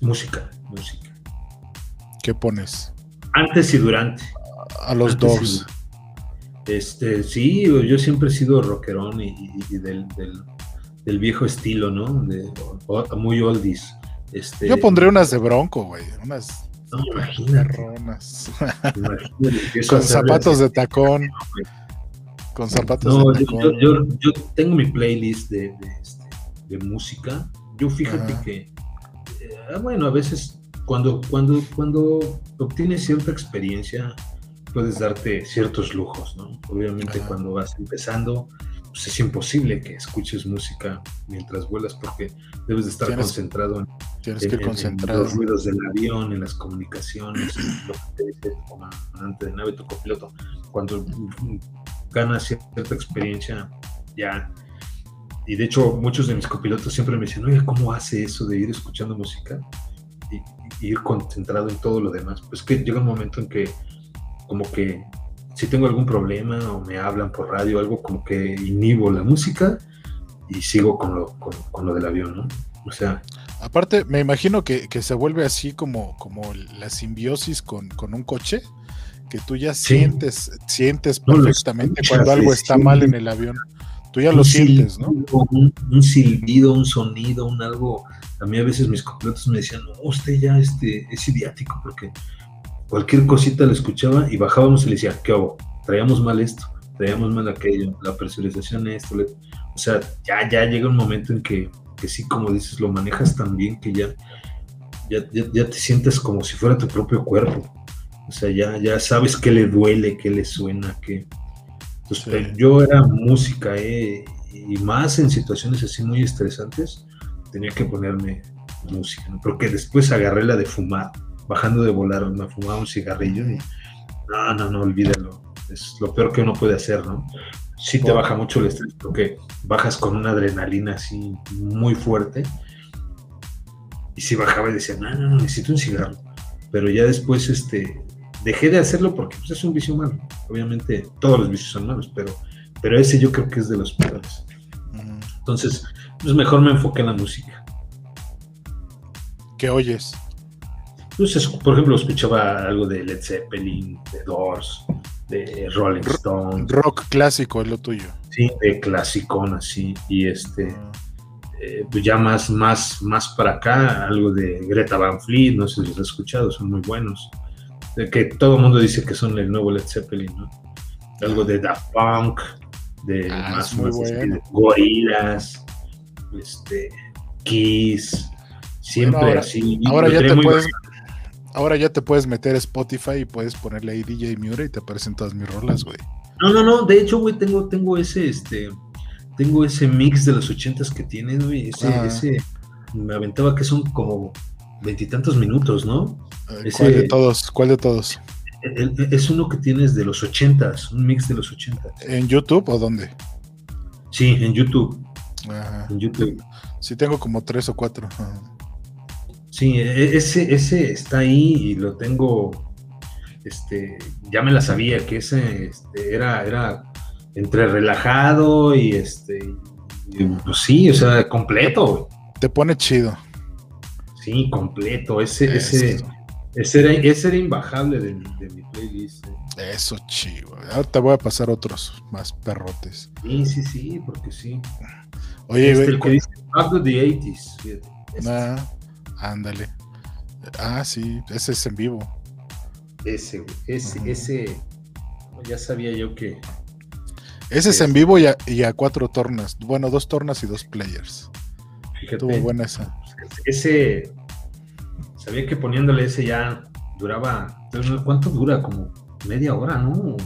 Speaker 3: Música, música.
Speaker 2: ¿Qué pones?
Speaker 3: Antes y durante.
Speaker 2: A los dos.
Speaker 3: Este, sí, yo siempre he sido rockerón y, del, viejo estilo, ¿no? De, muy oldies. Este,
Speaker 2: yo pondré unas de bronco, güey. Unas.
Speaker 3: No, imagínate.
Speaker 2: Con zapatos de tacón. Con zapatos
Speaker 3: no, Yo, yo, tengo mi playlist de, este, de, música. Yo fíjate que, eh, bueno, a veces cuando, cuando, cuando obtienes cierta experiencia, puedes darte ciertos lujos, ¿no? Obviamente cuando vas empezando, pues es imposible que escuches música mientras vuelas porque debes de estar concentrado,
Speaker 2: en,
Speaker 3: los ruidos del avión, en las comunicaciones, en lo que te dice el comandante de nave, tu copiloto. Cuando ganas cierta experiencia, ya. Y de hecho, muchos de mis copilotos siempre me dicen, oye, ¿cómo hace eso de ir escuchando música y, ir concentrado en todo lo demás? Pues que llega un momento en que, como que, si tengo algún problema o me hablan por radio, algo como que inhibo la música y sigo con lo, con, lo del avión, ¿no? O sea.
Speaker 2: Aparte, me imagino que, que, se vuelve así como, como la simbiosis con, con un coche que tú ya sientes, sientes perfectamente cuando algo está mal en el avión. Tú ya lo sientes, ¿no?
Speaker 3: Un, silbido, un sonido, un algo. A mí a veces mis copilotos me decían, no, usted ya este, es idiático, porque cualquier cosita le escuchaba y bajábamos y le decía, ¿qué hago? Traíamos mal esto, traíamos mal aquello, la presurización, esto. O sea, ya, ya llega un momento en que, que sí, como dices, lo manejas tan bien que ya, ya, ya te sientes como si fuera tu propio cuerpo. O sea, ya, ya sabes qué le duele, qué le suena, qué. Entonces, yo era música, eh, y más en situaciones así muy estresantes, tenía que ponerme música, porque después agarré la de fumar, bajando de volar, me fumaba un cigarrillo y no, no, no, olvídalo, es lo peor que uno puede hacer, ¿no? Sí te baja mucho el estrés porque bajas con una adrenalina así muy fuerte y si bajaba y decía, no, no, no, necesito un cigarro, pero ya después, este, dejé de hacerlo porque pues, es un vicio malo. Obviamente todos los vicios son malos, pero, pero ese yo creo que es de los peores. Entonces, pues mejor me enfoqué en la música.
Speaker 2: ¿Qué oyes?
Speaker 3: Pues, por ejemplo, escuchaba algo de Led Zeppelin, de Doors, de Rolling Stone.
Speaker 2: Rock clásico es lo tuyo.
Speaker 3: Sí, de clasicón así. Y este, ah. eh, pues ya más, más, más para acá, algo de Greta Van Fleet, no sé si los has escuchado, son muy buenos que todo el mundo dice que son el nuevo Led Zeppelin, ¿no? Algo de Daft Punk, de ah, más, más Gorillaz, este, Kiss, siempre así.
Speaker 2: Ahora ya te puedes, ahora ya te puedes meter a Spotify y puedes ponerle ahí DJ Miura y te aparecen todas mis rolas, güey.
Speaker 3: No, no, no, de hecho, güey, tengo, tengo ese, este, tengo ese mix de los ochentas que tiene, güey, ese, ah. ese, me aventaba que son como veintitantos minutos, ¿no?
Speaker 2: ¿Cuál de todos? ¿Cuál de todos?
Speaker 3: es uno que tienes de los ochentas, un mix de los ochentas.
Speaker 2: ¿En YouTube o dónde?
Speaker 3: Sí, en YouTube. En YouTube.
Speaker 2: Sí, tengo como tres o cuatro.
Speaker 3: Sí, e, ese, ese está ahí y lo tengo. Este, ya me la sabía que ese este, era, era entre relajado y este pues sí, o sea, completo.
Speaker 2: Te pone chido.
Speaker 3: Sí, completo. Ese, ese, ese, era, ese era imbajable de, mi playlist.
Speaker 2: Eh. Eso chido. Ahora te voy a pasar otros más perrotes.
Speaker 3: Sí, sí, sí, porque sí.
Speaker 2: Oye,
Speaker 3: este, el que dice Back to the 80s, fíjate.
Speaker 2: Este. Ah, ándale. Ah, sí, ese es en vivo.
Speaker 3: Ese. Ese, ese. Ya sabía yo que.
Speaker 2: Ese es en vivo y a, y a, cuatro tornas. Bueno, dos tornas y dos players.
Speaker 3: Fíjate.
Speaker 2: Estuvo buena esa.
Speaker 3: Ese. Sabía que poniéndole ese ya duraba. ¿Cuánto dura? Como media hora, ¿no?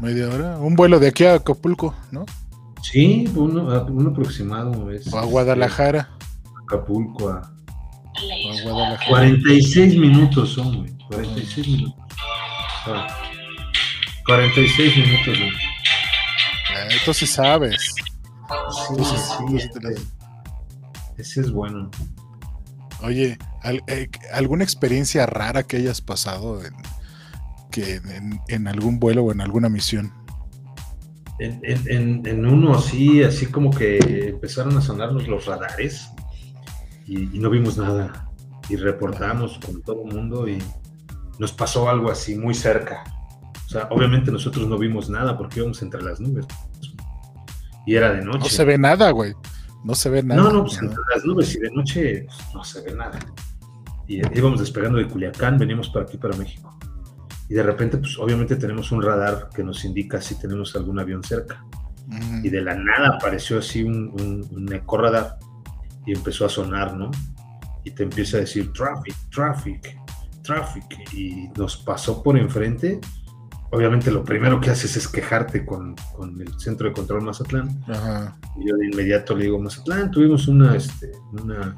Speaker 2: Media hora. Un vuelo de aquí a Acapulco, ¿no?
Speaker 3: Sí, uno, uno aproximado. Es,
Speaker 2: o a Guadalajara.
Speaker 3: Acapulco, a,
Speaker 2: a Guadalajara.
Speaker 3: 46 minutos son, güey. 46 minutos. Ah, 46 minutos, güey.
Speaker 2: Tú sí sabes.
Speaker 3: Sí, sí, sí, este, ese es bueno.
Speaker 2: Oye, eh, ¿alguna experiencia rara que hayas pasado en, que en, en algún vuelo o en alguna misión?
Speaker 3: En, en, en, uno así, así como que empezaron a sonarnos los radares y, y, no vimos nada. Y reportamos con todo el mundo y nos pasó algo así muy cerca. O sea, obviamente nosotros no vimos nada porque íbamos entre las nubes. Y era de noche.
Speaker 2: No se ve nada, güey. No se ve nada.
Speaker 3: No, no, pues entre las nubes y de noche pues, no se ve nada. Y íbamos despegando de Culiacán, venimos para aquí, para México y de repente, pues obviamente tenemos un radar que nos indica si tenemos algún avión cerca. Y de la nada apareció así un, un, un eco radar y empezó a sonar, ¿no? Y te empieza a decir traffic, traffic, traffic. Y nos pasó por enfrente. Obviamente lo primero que haces es quejarte con, con el centro de control Mazatlán. Y yo de inmediato le digo, Mazatlán, tuvimos una, este, una,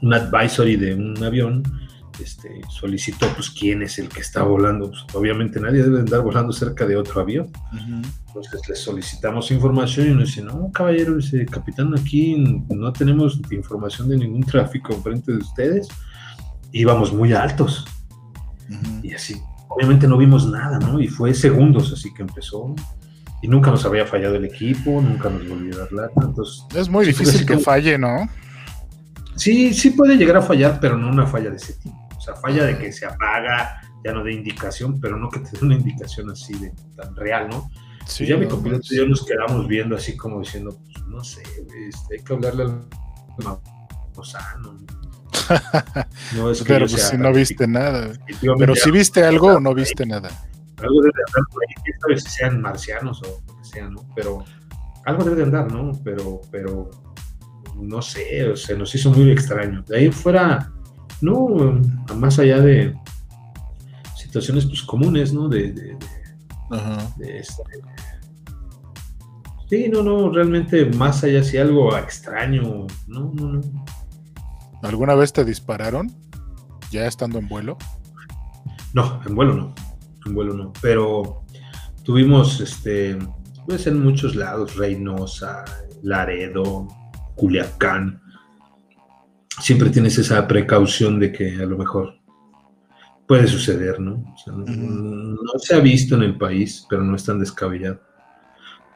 Speaker 3: un advisory de un avión este, solicitó pues quién es el que está volando. Pues, obviamente nadie debe andar volando cerca de otro avión. Entonces le solicitamos información y nos dice, no, caballero, dice, capitán, aquí no tenemos información de ningún tráfico enfrente de ustedes. Íbamos muy altos. Y así, obviamente no vimos nada, ¿no? Y fue segundos, así que empezó. Y nunca nos había fallado el equipo, nunca nos volvió a dar lata. Entonces,
Speaker 2: Es muy
Speaker 3: Sí,
Speaker 2: difícil
Speaker 3: pues,
Speaker 2: que falle, ¿no?
Speaker 3: Sí, sí puede llegar a fallar, pero no una falla de ese tipo. O sea, falla de que se apaga, ya no dé indicación, pero no que te dé una indicación así de tan real, ¿no?
Speaker 2: Sí,
Speaker 3: y ya mi
Speaker 2: no,
Speaker 3: copiloto
Speaker 2: pues,
Speaker 3: y yo nos quedamos viendo así como diciendo, pues, no sé, este, hay que hablarle al Lozano. No es que
Speaker 2: Pero pues si no viste nada. Pero si viste algo o no
Speaker 3: por ahí.
Speaker 2: viste nada.
Speaker 3: algo debe de andar por ahí, sabe si sean marcianos o lo que sea, ¿no? Pero algo debe de andar, ¿no? Pero, pero no sé, se nos hizo muy extraño. De ahí fuera, no, más allá de situaciones pues comunes, ¿no? De, de- de-
Speaker 2: Ajá.
Speaker 3: de este- Sí, no, no, realmente más allá si algo extraño, no, no, no.
Speaker 2: ¿Alguna vez te dispararon? Ya estando en vuelo.
Speaker 3: No, en vuelo no. En vuelo no. Pero tuvimos, este, pues en muchos lados, Reynosa, Laredo, Culiacán. Siempre tienes esa precaución de que a lo mejor puede suceder, ¿no? O sea, no, se ha visto en el país, pero no es tan descabellado.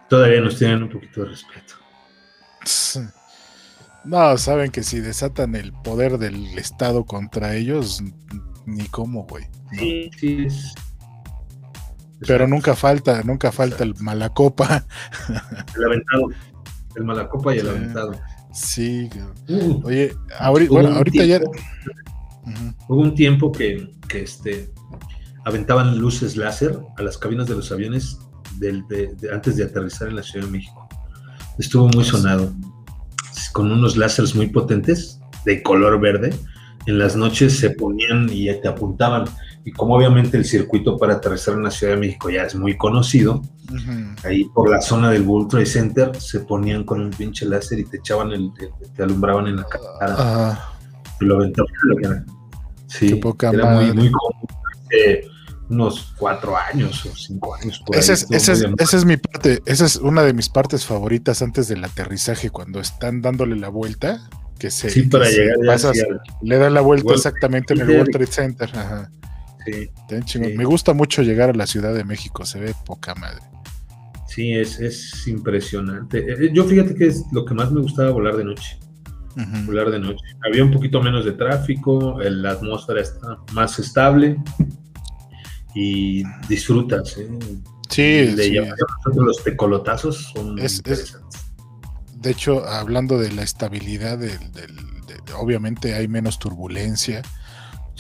Speaker 3: Todavía nos tienen un poquito de respeto.
Speaker 2: No, saben que si desatan el poder del Estado contra ellos, ni cómo, güey. ¿no?
Speaker 3: Sí, sí, es.
Speaker 2: Pero nunca falta, nunca falta el malacopa.
Speaker 3: El aventado. El malacopa y el aventado.
Speaker 2: Sí.
Speaker 3: Uh,
Speaker 2: Oye, bueno, ahorita ya.
Speaker 3: tiempo-
Speaker 2: Ujú.
Speaker 3: Hubo un tiempo que, que, este, aventaban luces láser a las cabinas de los aviones del- de- de- antes de aterrizar en la Ciudad de México. Estuvo muy sonado, con unos láseres muy potentes de color verde. En las noches se ponían y te apuntaban. Y como obviamente el circuito para aterrizar en la Ciudad de México ya es muy conocido, ahí por la zona del World Trade Center se ponían con un pinche láser y te echaban el, te, alumbraban en la cara.
Speaker 2: Ah,
Speaker 3: Y lo aventaban en la cara. Sí,
Speaker 2: Qué poca
Speaker 3: era muy,
Speaker 2: madre.
Speaker 3: muy común. Hace unos cuatro años o cinco años. por ahí,
Speaker 2: esa es, esa es- esa mi parte, esa es una de mis partes favoritas antes del aterrizaje, cuando están dándole la vuelta, que se,
Speaker 3: Sí, para
Speaker 2: que se
Speaker 3: llegar
Speaker 2: pasas- le dan la vuelta
Speaker 3: World
Speaker 2: exactamente en el World Trade Center. Ajá.
Speaker 3: Sí.
Speaker 2: Me gusta mucho llegar a la Ciudad de México, se ve poca madre.
Speaker 3: sí, es, es impresionante. Eh, eh, yo fíjate que es lo que más me gustaba volar de noche. Volar de noche. Había un poquito menos de tráfico, la atmósfera está más estable y disfrutas. ¿eh?
Speaker 2: Sí, sí.
Speaker 3: los tecolotazos son interesantes.
Speaker 2: de hecho, hablando de la estabilidad, del, obviamente hay menos turbulencia.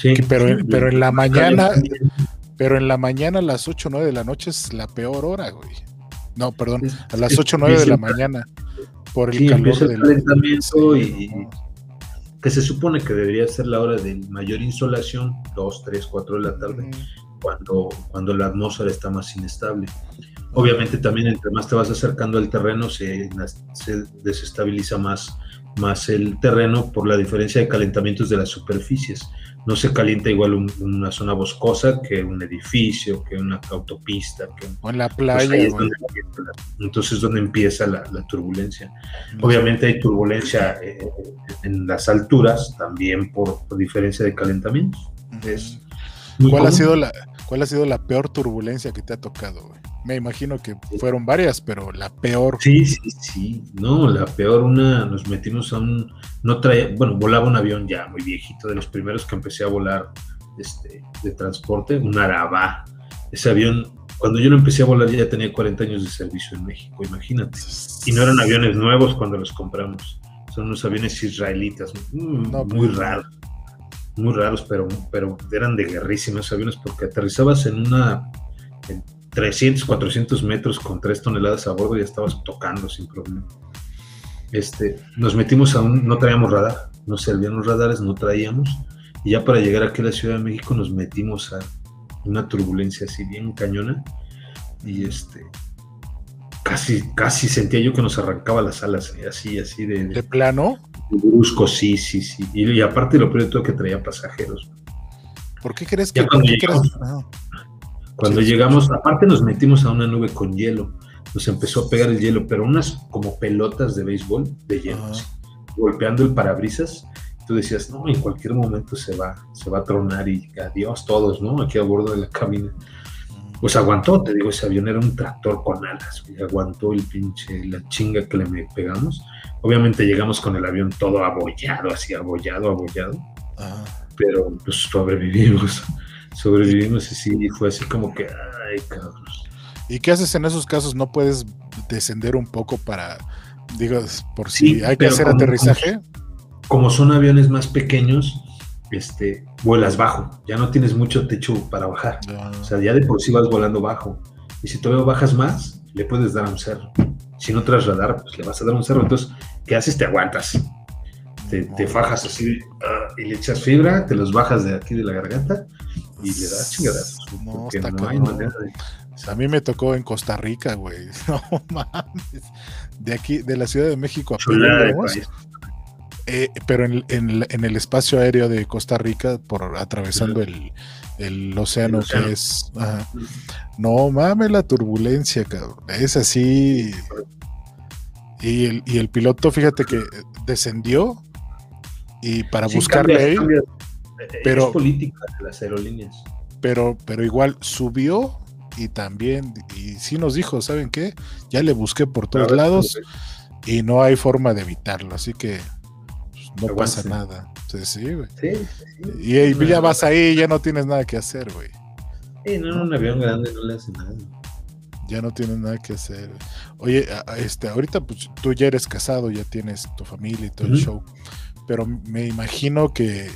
Speaker 2: Sí, pero, pero en la mañana, pero en la mañana a las 8 o 9 de la noche es la peor hora, güey. No, perdón, a las 8 o 9 de la mañana. Por el calor del
Speaker 3: calentamiento y, que se supone que debería ser la hora de mayor insolación, 2, 3, 4 de la tarde, cuando, cuando la atmósfera está más inestable. Obviamente también entre más te vas acercando al terreno se, se desestabiliza más más el terreno por la diferencia de calentamientos de las superficies. No se calienta igual una zona boscosa que un edificio, que una autopista. Que,
Speaker 2: o en la playa.
Speaker 3: entonces es donde empieza la, turbulencia. Obviamente hay turbulencia eh, en las alturas también por, diferencia de calentamientos.
Speaker 2: ¿Cuál, ha sido la, ¿Cuál ha sido la peor turbulencia que te ha tocado? Güey? Me imagino que fueron varias, pero la peor.
Speaker 3: Sí, sí, sí. No, la peor, una, nos metimos a un. No traía, bueno, volaba un avión ya muy viejito, de los primeros que empecé a volar este, de transporte, un Arabá. Ese avión, cuando yo lo empecé a volar ya tenía 40 años de servicio en México, imagínate. Y no eran aviones nuevos cuando los compramos. Son unos aviones israelitas, mm, muy pues, raros. Muy raros, pero, pero eran de guerrísimos aviones porque aterrizabas en una 300, 400 metros con 3 toneladas a bordo y estabas tocando sin problema. Este, nos metimos a un, no traíamos radar, no servían los radares, no traíamos, y ya para llegar aquí a la Ciudad de México nos metimos a una turbulencia así bien cañona, y este, casi, casi sentía yo que nos arrancaba las alas, eh, así, así de...
Speaker 2: ¿De plano?
Speaker 3: Brusco, sí, sí, sí, y, aparte lo peor de todo que traía pasajeros.
Speaker 2: ¿Por qué crees que... ¿por qué crees?
Speaker 3: Cuando llegamos, aparte nos metimos a una nube con hielo, nos empezó a pegar el hielo, pero unas como pelotas de béisbol de hielo, golpeando el parabrisas. Tú decías, no, en cualquier momento se va, se va a tronar y adiós todos, ¿no? Aquí a bordo de la cabina. Pues aguantó, te digo, ese avión era un tractor con alas, aguantó el pinche, la chinga que le pegamos. Obviamente llegamos con el avión todo abollado, así abollado, abollado. Pero pues sobrevivimos sobrevivimos y sí, fue así como que, ay, cabrón.
Speaker 2: ¿Y qué haces en esos casos? ¿No puedes descender un poco para, digo, por si hay que hacer aterrizaje?
Speaker 3: Como, son aviones más pequeños, este, vuelas bajo, ya no tienes mucho techo para bajar. O sea, ya de por sí vas volando bajo. Y si todavía bajas más, le puedes dar a un cerro. Si no traes radar, pues le vas a dar un cerro. Entonces, ¿qué haces? Te aguantas. Te, fajas así ah, y le echas fibra, te los bajas de aquí de la garganta y le das chingadas. No, está no hay
Speaker 2: A mí me tocó en Costa Rica, güey. No mames. De aquí, de la Ciudad de México a eh, pero en, en, el espacio aéreo de Costa Rica, por atravesando el, el, océano que es. No mames la turbulencia, cabrón. Es así. Y el, y el piloto, fíjate que descendió y para buscarle
Speaker 3: pero, es política de las aerolíneas.
Speaker 2: Pero, pero igual subió y también, y sí nos dijo, ¿saben qué? Ya le busqué por todos lados y no hay forma de evitarlo, así que no pasa nada. Sí, sí, güey. Y, ya vas ahí, ya no tienes nada que hacer, güey.
Speaker 3: Sí, no, en un avión grande no le hace nada.
Speaker 2: Ya no tienes nada que hacer. Oye, este, ahorita pues tú ya eres casado, ya tienes tu familia y todo el show, pero me imagino que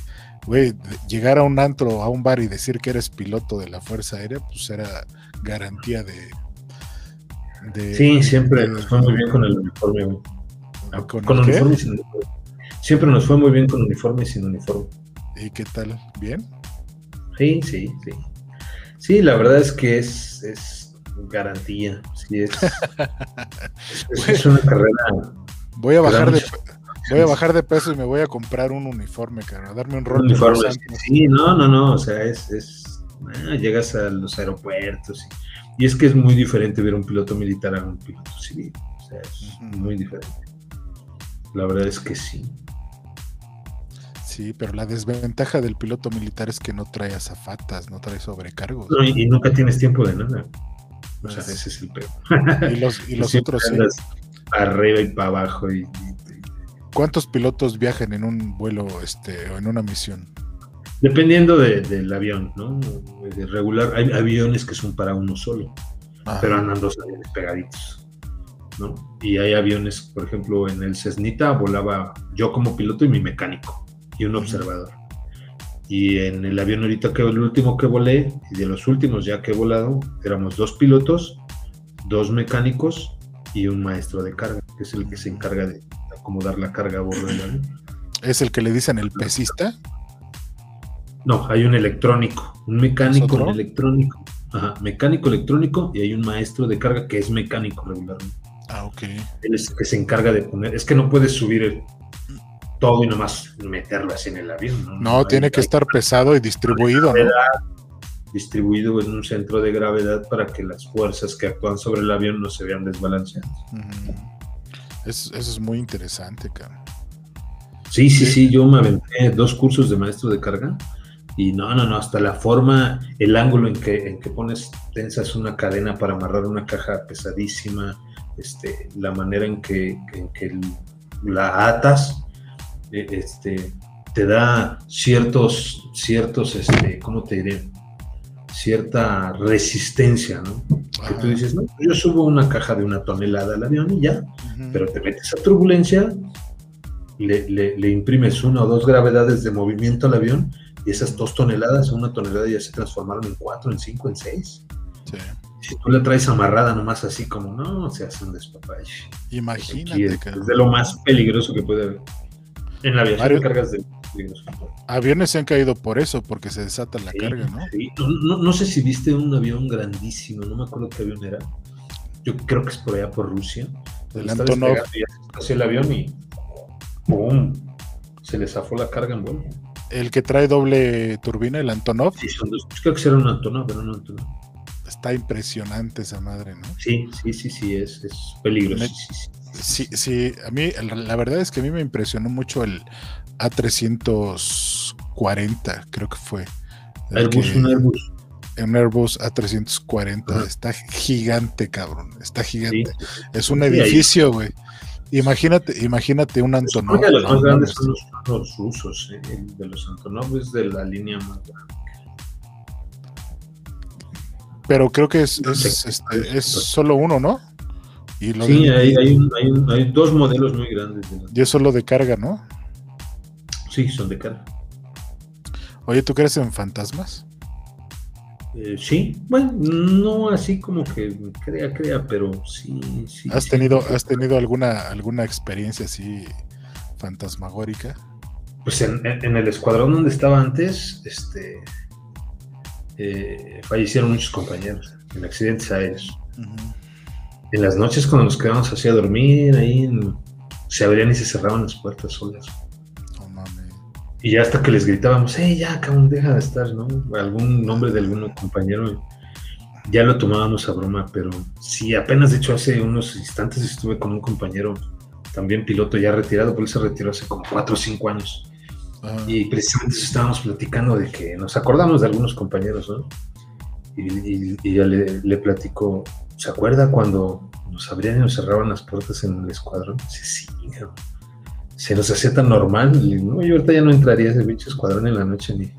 Speaker 2: güey, llegar a un antro, a un bar y decir que eres piloto de la Fuerza Aérea, pues era garantía de.
Speaker 3: sí, siempre nos fue muy bien con el uniforme, güey. ¿Con, uniforme y sin uniforme. Siempre nos fue muy bien con uniforme y sin uniforme.
Speaker 2: ¿Y qué tal? ¿Bien?
Speaker 3: Sí, sí, sí. Sí, la verdad es que es, es garantía. Sí, es, es, una carrera.
Speaker 2: Voy a bajar de, Voy a bajar de peso y me voy a comprar un uniforme, cara, darme un rol.
Speaker 3: Uniforme, sí, no, no, no, o sea, es, es ah, llegas a los aeropuertos y, es que es muy diferente ver un piloto militar a un piloto civil, o sea, es muy diferente. La verdad es que sí.
Speaker 2: Sí, pero la desventaja del piloto militar es que no trae azafatas, no trae sobrecargos.
Speaker 3: No, y, nunca tienes tiempo de nada. O sea, ese es el peor.
Speaker 2: Y los, y los
Speaker 3: Siempre
Speaker 2: otros sí.
Speaker 3: Arriba y para abajo. Y, y-
Speaker 2: ¿Cuántos pilotos viajan en un vuelo este, o en una misión?
Speaker 3: dependiendo de- del avión, ¿no? De regular, hay aviones que son para uno solo.
Speaker 2: Ajá.
Speaker 3: pero andan dos aviones pegaditos, ¿no? Y hay aviones, por ejemplo, en el Cessnita volaba yo como piloto y mi mecánico y un observador. Y en el avión ahorita que el último que volé y de los últimos ya que he volado, éramos dos pilotos, dos mecánicos y un maestro de carga, que es el que se encarga de acomodar la carga a bordo del avión.
Speaker 2: ¿Es el que le dicen el pesista?
Speaker 3: No, hay un electrónico, un mecánico, un electrónico. Ajá, mecánico electrónico y hay un maestro de carga que es mecánico regularmente.
Speaker 2: Ah, ok.
Speaker 3: Él es el que se encarga de poner. Es que no puedes subir el- todo y nomás meterlo así en el avión.
Speaker 2: No, tiene que estar pesado y distribuido,
Speaker 3: distribuido en un centro de gravedad para que las fuerzas que actúan sobre el avión no se vean desbalanceadas.
Speaker 2: Eso, eso es muy interesante, cabrón.
Speaker 3: Sí, sí,
Speaker 2: Sí.
Speaker 3: sí, yo me aventé dos cursos de maestro de carga y no, no, no, hasta la forma, el ángulo en que, en que pones, tensas una cadena para amarrar una caja pesadísima, este, la manera en que, en que la atas, este, te da ciertos, ciertos, este, ¿cómo te diré? Cierta resistencia, ¿no? Que
Speaker 2: Ajá.
Speaker 3: tú dices, no, yo subo una caja de una tonelada al avión y ya, pero te metes a turbulencia, le, le- le imprimes una o dos gravedades de movimiento al avión y esas dos toneladas una tonelada ya se transformaron en cuatro, en cinco, en seis.
Speaker 2: Sí.
Speaker 3: Si tú la traes amarrada nomás así como, no, se hace un despapalle.
Speaker 2: Imagínate,
Speaker 3: es,
Speaker 2: cabrón.
Speaker 3: es de lo más peligroso que puede haber. En la aviación
Speaker 2: Mario-
Speaker 3: cargas de peligroso.
Speaker 2: Aviones se han caído por eso, porque se desata la
Speaker 3: Sí,
Speaker 2: carga, ¿no?
Speaker 3: sí. No, no- no sé si viste un avión grandísimo, no me acuerdo qué avión era. Yo creo que es por allá por Rusia.
Speaker 2: El Antonov.
Speaker 3: el avión y ¡pum! Se le zafó la carga en vuelo.
Speaker 2: El que trae doble turbina, el Antonov,
Speaker 3: Sí, son dos. Creo que era un Antonov, era un Antonov.
Speaker 2: está impresionante esa madre, ¿no?
Speaker 3: Sí, sí, sí, sí, es, es peligroso.
Speaker 2: Me-
Speaker 3: sí, sí.
Speaker 2: Sí, sí, a mí, la verdad es que a mí me impresionó mucho el A340, creo que fue. El
Speaker 3: Airbus,
Speaker 2: que-
Speaker 3: un Airbus.
Speaker 2: un Airbus A340,
Speaker 3: Ajá.
Speaker 2: está gigante, cabrón, está
Speaker 3: Sí.
Speaker 2: gigante. Es un
Speaker 3: Sí,
Speaker 2: edificio, güey. Imagínate, imagínate un Antonov.
Speaker 3: Que los más grandes son los, los rusos, eh, de los Antonov es de la línea más grande.
Speaker 2: Pero creo que es, este, es solo uno, ¿no? Y, lo
Speaker 3: Sí,
Speaker 2: de-
Speaker 3: hay, hay, un- hay un- hay dos modelos muy grandes.
Speaker 2: y es solo de carga, ¿no?
Speaker 3: Sí, son de carga.
Speaker 2: Oye, ¿tú crees en fantasmas?
Speaker 3: Eh, sí, bueno, no así como que crea, crea, pero sí, sí.
Speaker 2: ¿Has
Speaker 3: sí.
Speaker 2: tenido, has tenido alguna, alguna experiencia así fantasmagórica?
Speaker 3: Pues en, el escuadrón donde estaba antes, este, eh, fallecieron muchos compañeros en accidentes aéreos. En las noches cuando nos quedábamos así a dormir, ahí en- se abrían y se cerraban las puertas solas.
Speaker 2: No mames.
Speaker 3: Y ya hasta que les gritábamos, hey, ya, cabrón, deja de estar, ¿no? Algún nombre de algún compañero, ya lo tomábamos a broma, pero sí, apenas de hecho hace unos instantes estuve con un compañero, también piloto ya retirado, pero él se retiró hace como 4 o 5 años.
Speaker 2: Ah,
Speaker 3: Y precisamente estábamos platicando de que nos acordamos de algunos compañeros, ¿no? Y, y- y ya le, le platico, ¿se acuerda cuando nos abrían y nos cerraban las puertas en el escuadrón? Sí, cabrón. se nos hacía tan normal. No, yo ahorita ya no entraría a ese pinche escuadrón en la noche ni.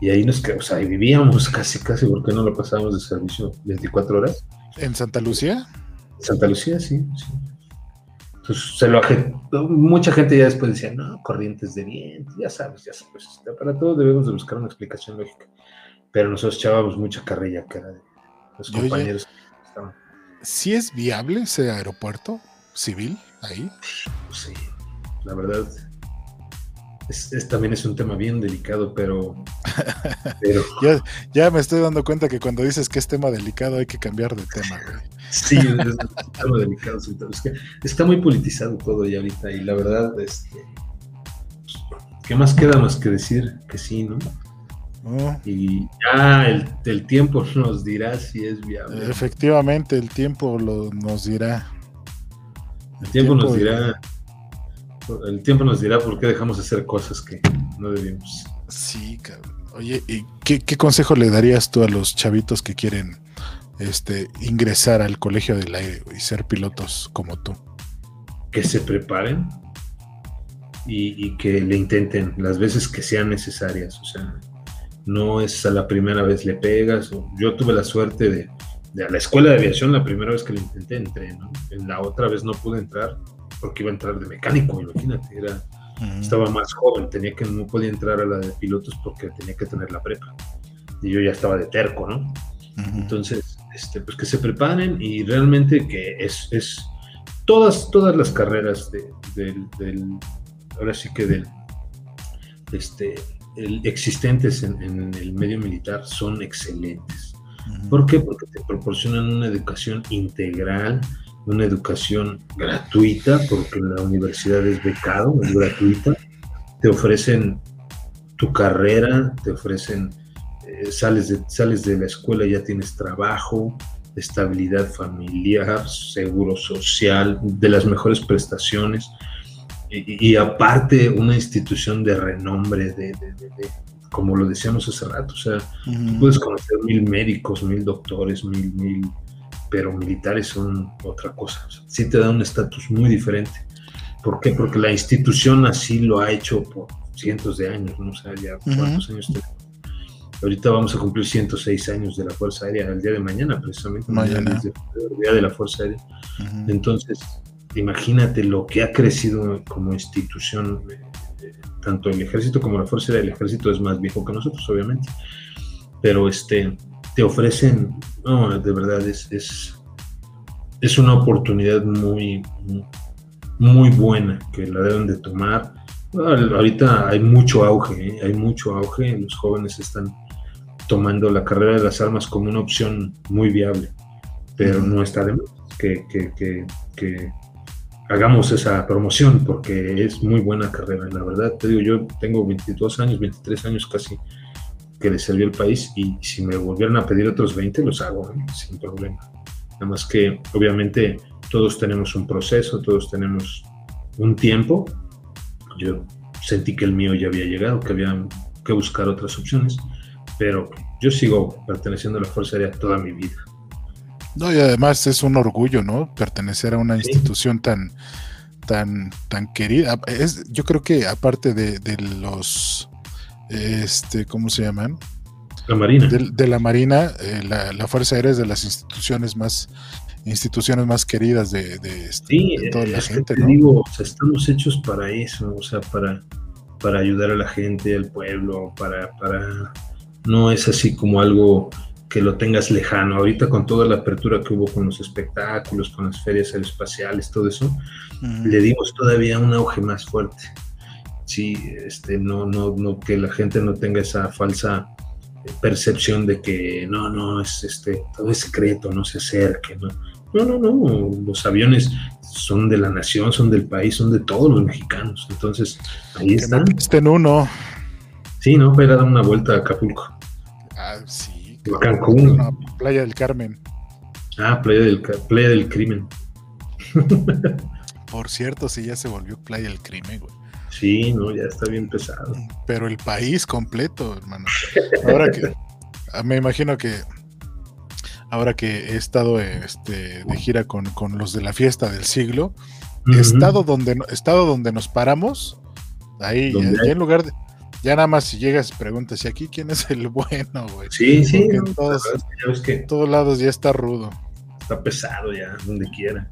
Speaker 3: Y ahí nos quedamos, o sea, ahí vivíamos casi, casi, porque no lo pasábamos de servicio 24 horas.
Speaker 2: ¿En Santa Lucía?
Speaker 3: Santa Lucía, sí, sí. Entonces se lo Mucha gente ya después decía, no, corrientes de viento, ya sabes, ya sabes. este, Para todo debemos de buscar una explicación lógica. Pero nosotros echábamos mucha carrilla que era de los
Speaker 2: Y oye-
Speaker 3: compañeros que estaban.
Speaker 2: ¿Sí es viable ese aeropuerto civil ahí?
Speaker 3: Pues sí, la verdad. Es, es- también es un tema bien delicado, pero. pero
Speaker 2: Ya, ya me estoy dando cuenta que cuando dices que es tema delicado hay que cambiar de tema, güey.
Speaker 3: sí, es un tema delicado. Es que está muy politizado todo ya ahorita, y la verdad, este. pues, ¿Qué más queda más que decir que sí, no?
Speaker 2: No,
Speaker 3: Y ya el, el tiempo nos dirá si es viable.
Speaker 2: efectivamente, el tiempo lo, nos dirá.
Speaker 3: El tiempo nos dirá. El tiempo nos dirá por qué dejamos de hacer cosas que no debíamos.
Speaker 2: Sí, cabrón. Oye, ¿y qué, qué consejo le darías tú a los chavitos que quieren este, ingresar al colegio del aire y ser pilotos como tú?
Speaker 3: Que se preparen y, que le intenten las veces que sean necesarias. O sea, no es a la primera vez le pegas. Yo tuve la suerte de, de a la escuela de aviación, la primera vez que lo intenté, entré, ¿no? En la otra vez no pude entrar porque iba a entrar de mecánico, imagínate, era, estaba más joven, tenía que, no podía entrar a la de pilotos porque tenía que tener la prepa. Y yo ya estaba de terco, ¿no? Entonces, este, pues que se preparen y realmente que es, es todas, todas las carreras del, ahora sí que del, este, existentes en, el medio militar son excelentes. ¿Por qué? Porque te proporcionan una educación integral, una educación gratuita, porque la universidad es becado, es gratuita. Te ofrecen tu carrera, te ofrecen, eh, sales, de, sales de la escuela, ya tienes trabajo, estabilidad familiar, seguro social, de las mejores prestaciones. Y, aparte una institución de renombre, de, como lo decíamos hace rato, o sea, puedes conocer mil médicos, mil doctores, mil, mil, pero militares son otra cosa. sí te da un estatus muy diferente. ¿Por qué? Porque la institución así lo ha hecho por cientos de años, no sé ya cuántos años Ahorita vamos a cumplir 106 años de la Fuerza Aérea, el día de mañana precisamente, mañana, el día de la Fuerza Aérea. Entonces, imagínate lo que ha crecido como institución, eh, tanto el ejército como la fuerza del ejército es más viejo que nosotros, obviamente, pero este, te ofrecen, no, de verdad es, es, es una oportunidad muy, muy buena que la deben de tomar. Ahorita hay mucho auge, ¿eh? hay mucho auge, los jóvenes están tomando la carrera de las armas como una opción muy viable, pero no está de más que, que, que, que hagamos esa promoción porque es muy buena carrera. La verdad, te digo, yo tengo 22 años, 23 años casi que le sirvió el país y si me volvieran a pedir otros 20 los hago ¿eh? sin problema. Nada más que obviamente todos tenemos un proceso, todos tenemos un tiempo. Yo sentí que el mío ya había llegado, que había que buscar otras opciones, pero yo sigo perteneciendo a la Fuerza Aérea toda mi vida.
Speaker 2: No, y además es un orgullo, ¿no? Pertenecer a una institución tan, tan, tan querida. Es, yo creo que aparte de, los, este, ¿cómo se llaman?
Speaker 3: La Marina.
Speaker 2: De, la Marina, eh, la, Fuerza Aérea es de las instituciones más instituciones más queridas de, de,
Speaker 3: este, toda la gente. ¿no? digo, estamos hechos para eso, o sea, para, para ayudar a la gente, al pueblo, para, para, no es así como algo que lo tengas lejano. Ahorita con toda la apertura que hubo con los espectáculos, con las ferias aeroespaciales, todo eso, le dimos todavía un auge más fuerte. Sí, este, no, no, no, que la gente no tenga esa falsa percepción de que no, no, es este, todo es secreto, no se acerque, ¿no? No, no, no, los aviones son de la nación, son del país, son de todos los mexicanos. Entonces, ahí están.
Speaker 2: Estén uno.
Speaker 3: Sí, ¿no? Para dar una vuelta a Acapulco.
Speaker 2: Ah, sí.
Speaker 3: Cancún.
Speaker 2: Playa del Carmen.
Speaker 3: Ah, Playa del, Playa del Crimen.
Speaker 2: Por cierto, sí, ya se volvió Playa del Crimen, güey.
Speaker 3: Sí, no, ya está bien pesado.
Speaker 2: Pero el país completo, hermano. Ahora que. Ah, me imagino que. Ahora que he estado este, de gira con, los de la fiesta del siglo, estado, donde, estado donde nos paramos, ahí, en lugar de ya nada más si llegas preguntas, ¿y aquí quién es el bueno, güey?
Speaker 3: Sí, sí.
Speaker 2: en todos, todos lados ya está rudo.
Speaker 3: Está pesado ya, donde quiera.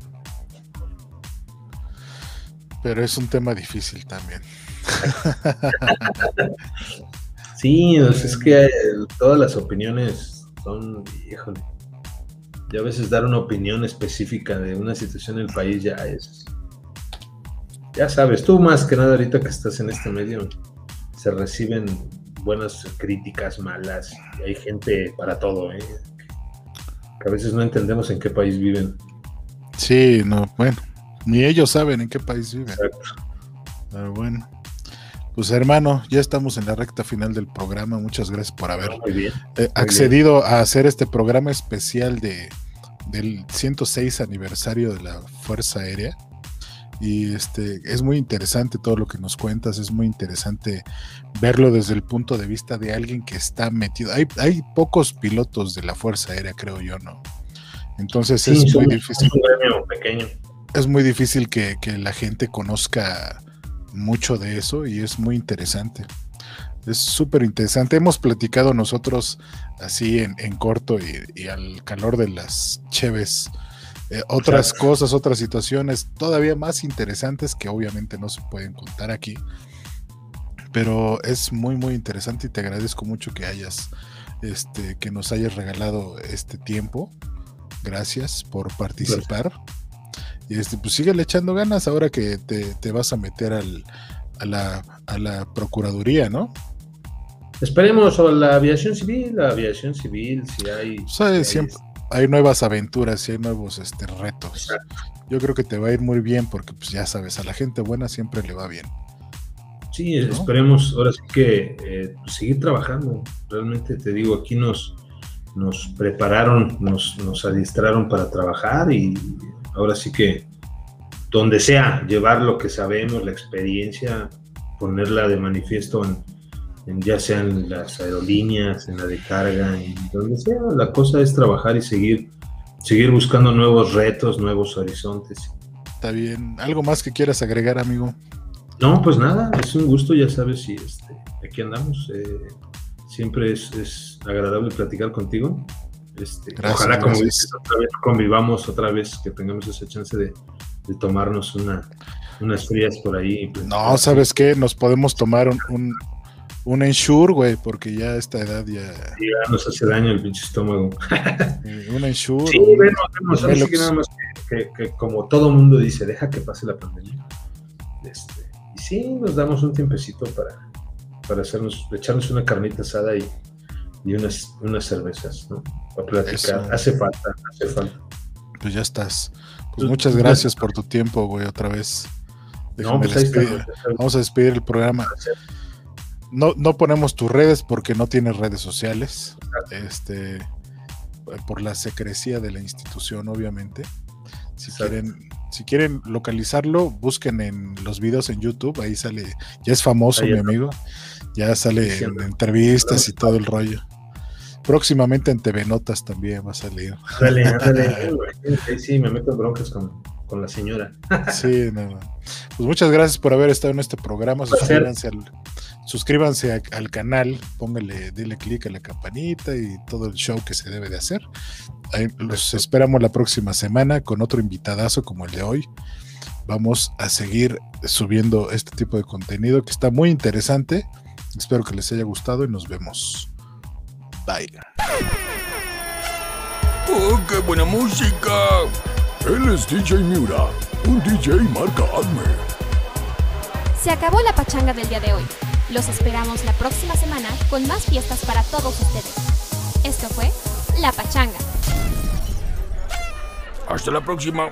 Speaker 2: Pero es un tema difícil también.
Speaker 3: sí, es que todas las opiniones son, híjole. Y a veces dar una opinión específica de una situación en el país ya es. Ya sabes, tú más que nada ahorita que estás en este medio, se reciben buenas críticas, malas, y hay gente para todo, ¿eh? que a veces no entendemos en qué país viven.
Speaker 2: Sí, no, bueno, ni ellos saben en qué país viven. Exacto. Pero bueno. Pues hermano, ya estamos en la recta final del programa. Muchas gracias por haber eh, accedido a hacer este programa especial de, del 106 aniversario de la Fuerza Aérea. Y este, es muy interesante todo lo que nos cuentas, es muy interesante verlo desde el punto de vista de alguien que está metido. Hay, hay pocos pilotos de la Fuerza Aérea, creo yo, ¿no? Entonces
Speaker 3: Sí,
Speaker 2: es muy difícil.
Speaker 3: un pequeño.
Speaker 2: es muy difícil que, que la gente conozca mucho de eso y es muy interesante. Es súper interesante. Hemos platicado nosotros así en, en corto y, y al calor de las cheves. Eh, otras
Speaker 3: Claro.
Speaker 2: cosas, otras situaciones todavía más interesantes que obviamente no se pueden contar aquí. Pero es muy, muy interesante y te agradezco mucho que hayas, este, que nos hayas regalado este tiempo. Gracias por participar. Y este, pues síguele echando ganas ahora que te, te vas a meter al, a, la, a la Procuraduría, ¿no?
Speaker 3: Esperemos a la aviación civil, la aviación civil, si hay.
Speaker 2: O sea,
Speaker 3: si hay-
Speaker 2: siempre hay nuevas aventuras y hay nuevos este, retos. Yo creo que te va a ir muy bien porque, pues ya sabes, a la gente buena siempre le va bien.
Speaker 3: Sí, esperemos ahora sí que eh, pues, seguir trabajando. Realmente te digo, aquí nos, nos prepararon, nos, nos adiestraron para trabajar y ahora sí que donde sea, llevar lo que sabemos, la experiencia, ponerla de manifiesto en, en ya sea en las aerolíneas, en la de carga, en donde sea. La cosa es trabajar y seguir, seguir buscando nuevos retos, nuevos horizontes.
Speaker 2: Está bien. ¿Algo más que quieras agregar, amigo?
Speaker 3: No, pues nada, es un gusto, ya sabes, y este, aquí andamos. eh, siempre es, es agradable platicar contigo. Este,
Speaker 2: Gracias,
Speaker 3: ojalá, como dices, otra vez convivamos, otra vez que tengamos esa chance de, de tomarnos una, unas frías por ahí.
Speaker 2: No, ¿sabes qué? Nos podemos tomar un, un, un Ensure, güey, porque ya a esta edad ya...
Speaker 3: Sí, ya nos hace daño el pinche estómago.
Speaker 2: eh, Un Ensure.
Speaker 3: Sí,
Speaker 2: un-
Speaker 3: bueno, vemos,
Speaker 2: Velox.
Speaker 3: que nada más que, que- que como todo mundo dice, deja que pase la pandemia. Este, y sí, nos damos un tiempecito para, para hacernos, echarnos una carnita asada y, y unas, unas cervezas, ¿no? Para platicar.
Speaker 2: Eso.
Speaker 3: Hace falta, hace falta.
Speaker 2: Pues ya estás. Pues muchas gracias por tu tiempo, güey, otra vez.
Speaker 3: No, pues ahí está.
Speaker 2: Vamos a despedir el programa. No, no ponemos tus redes porque no tienes redes sociales. Este, por la secrecía de la institución, obviamente. Si
Speaker 3: Exacto.
Speaker 2: quieren, si quieren localizarlo, busquen en los videos en YouTube. Ahí sale, ya es famoso,
Speaker 3: Ahí
Speaker 2: mi amigo. Ya sale en entrevistas y todo el rollo. Próximamente en TV Notas también va a salir.
Speaker 3: Dale, ándale. Sí, sí, me meto en broncas con, con la señora.
Speaker 2: Sí, no, no. Pues muchas gracias por haber estado en este programa. Suscríbanse al, suscríbanse a- al canal, póngale, dile clic a la campanita y todo el show que se debe de hacer. Ahí los esperamos la próxima semana con otro invitadazo como el de hoy. Vamos a seguir subiendo este tipo de contenido que está muy interesante. Espero que les haya gustado y nos vemos. Bye.
Speaker 4: ¡Oh, qué buena música! Él es DJ Miura, un DJ marca Acme.
Speaker 1: Se acabó la pachanga del día de hoy. Los esperamos la próxima semana con más fiestas para todos ustedes. Esto fue La Pachanga.
Speaker 4: Hasta la próxima.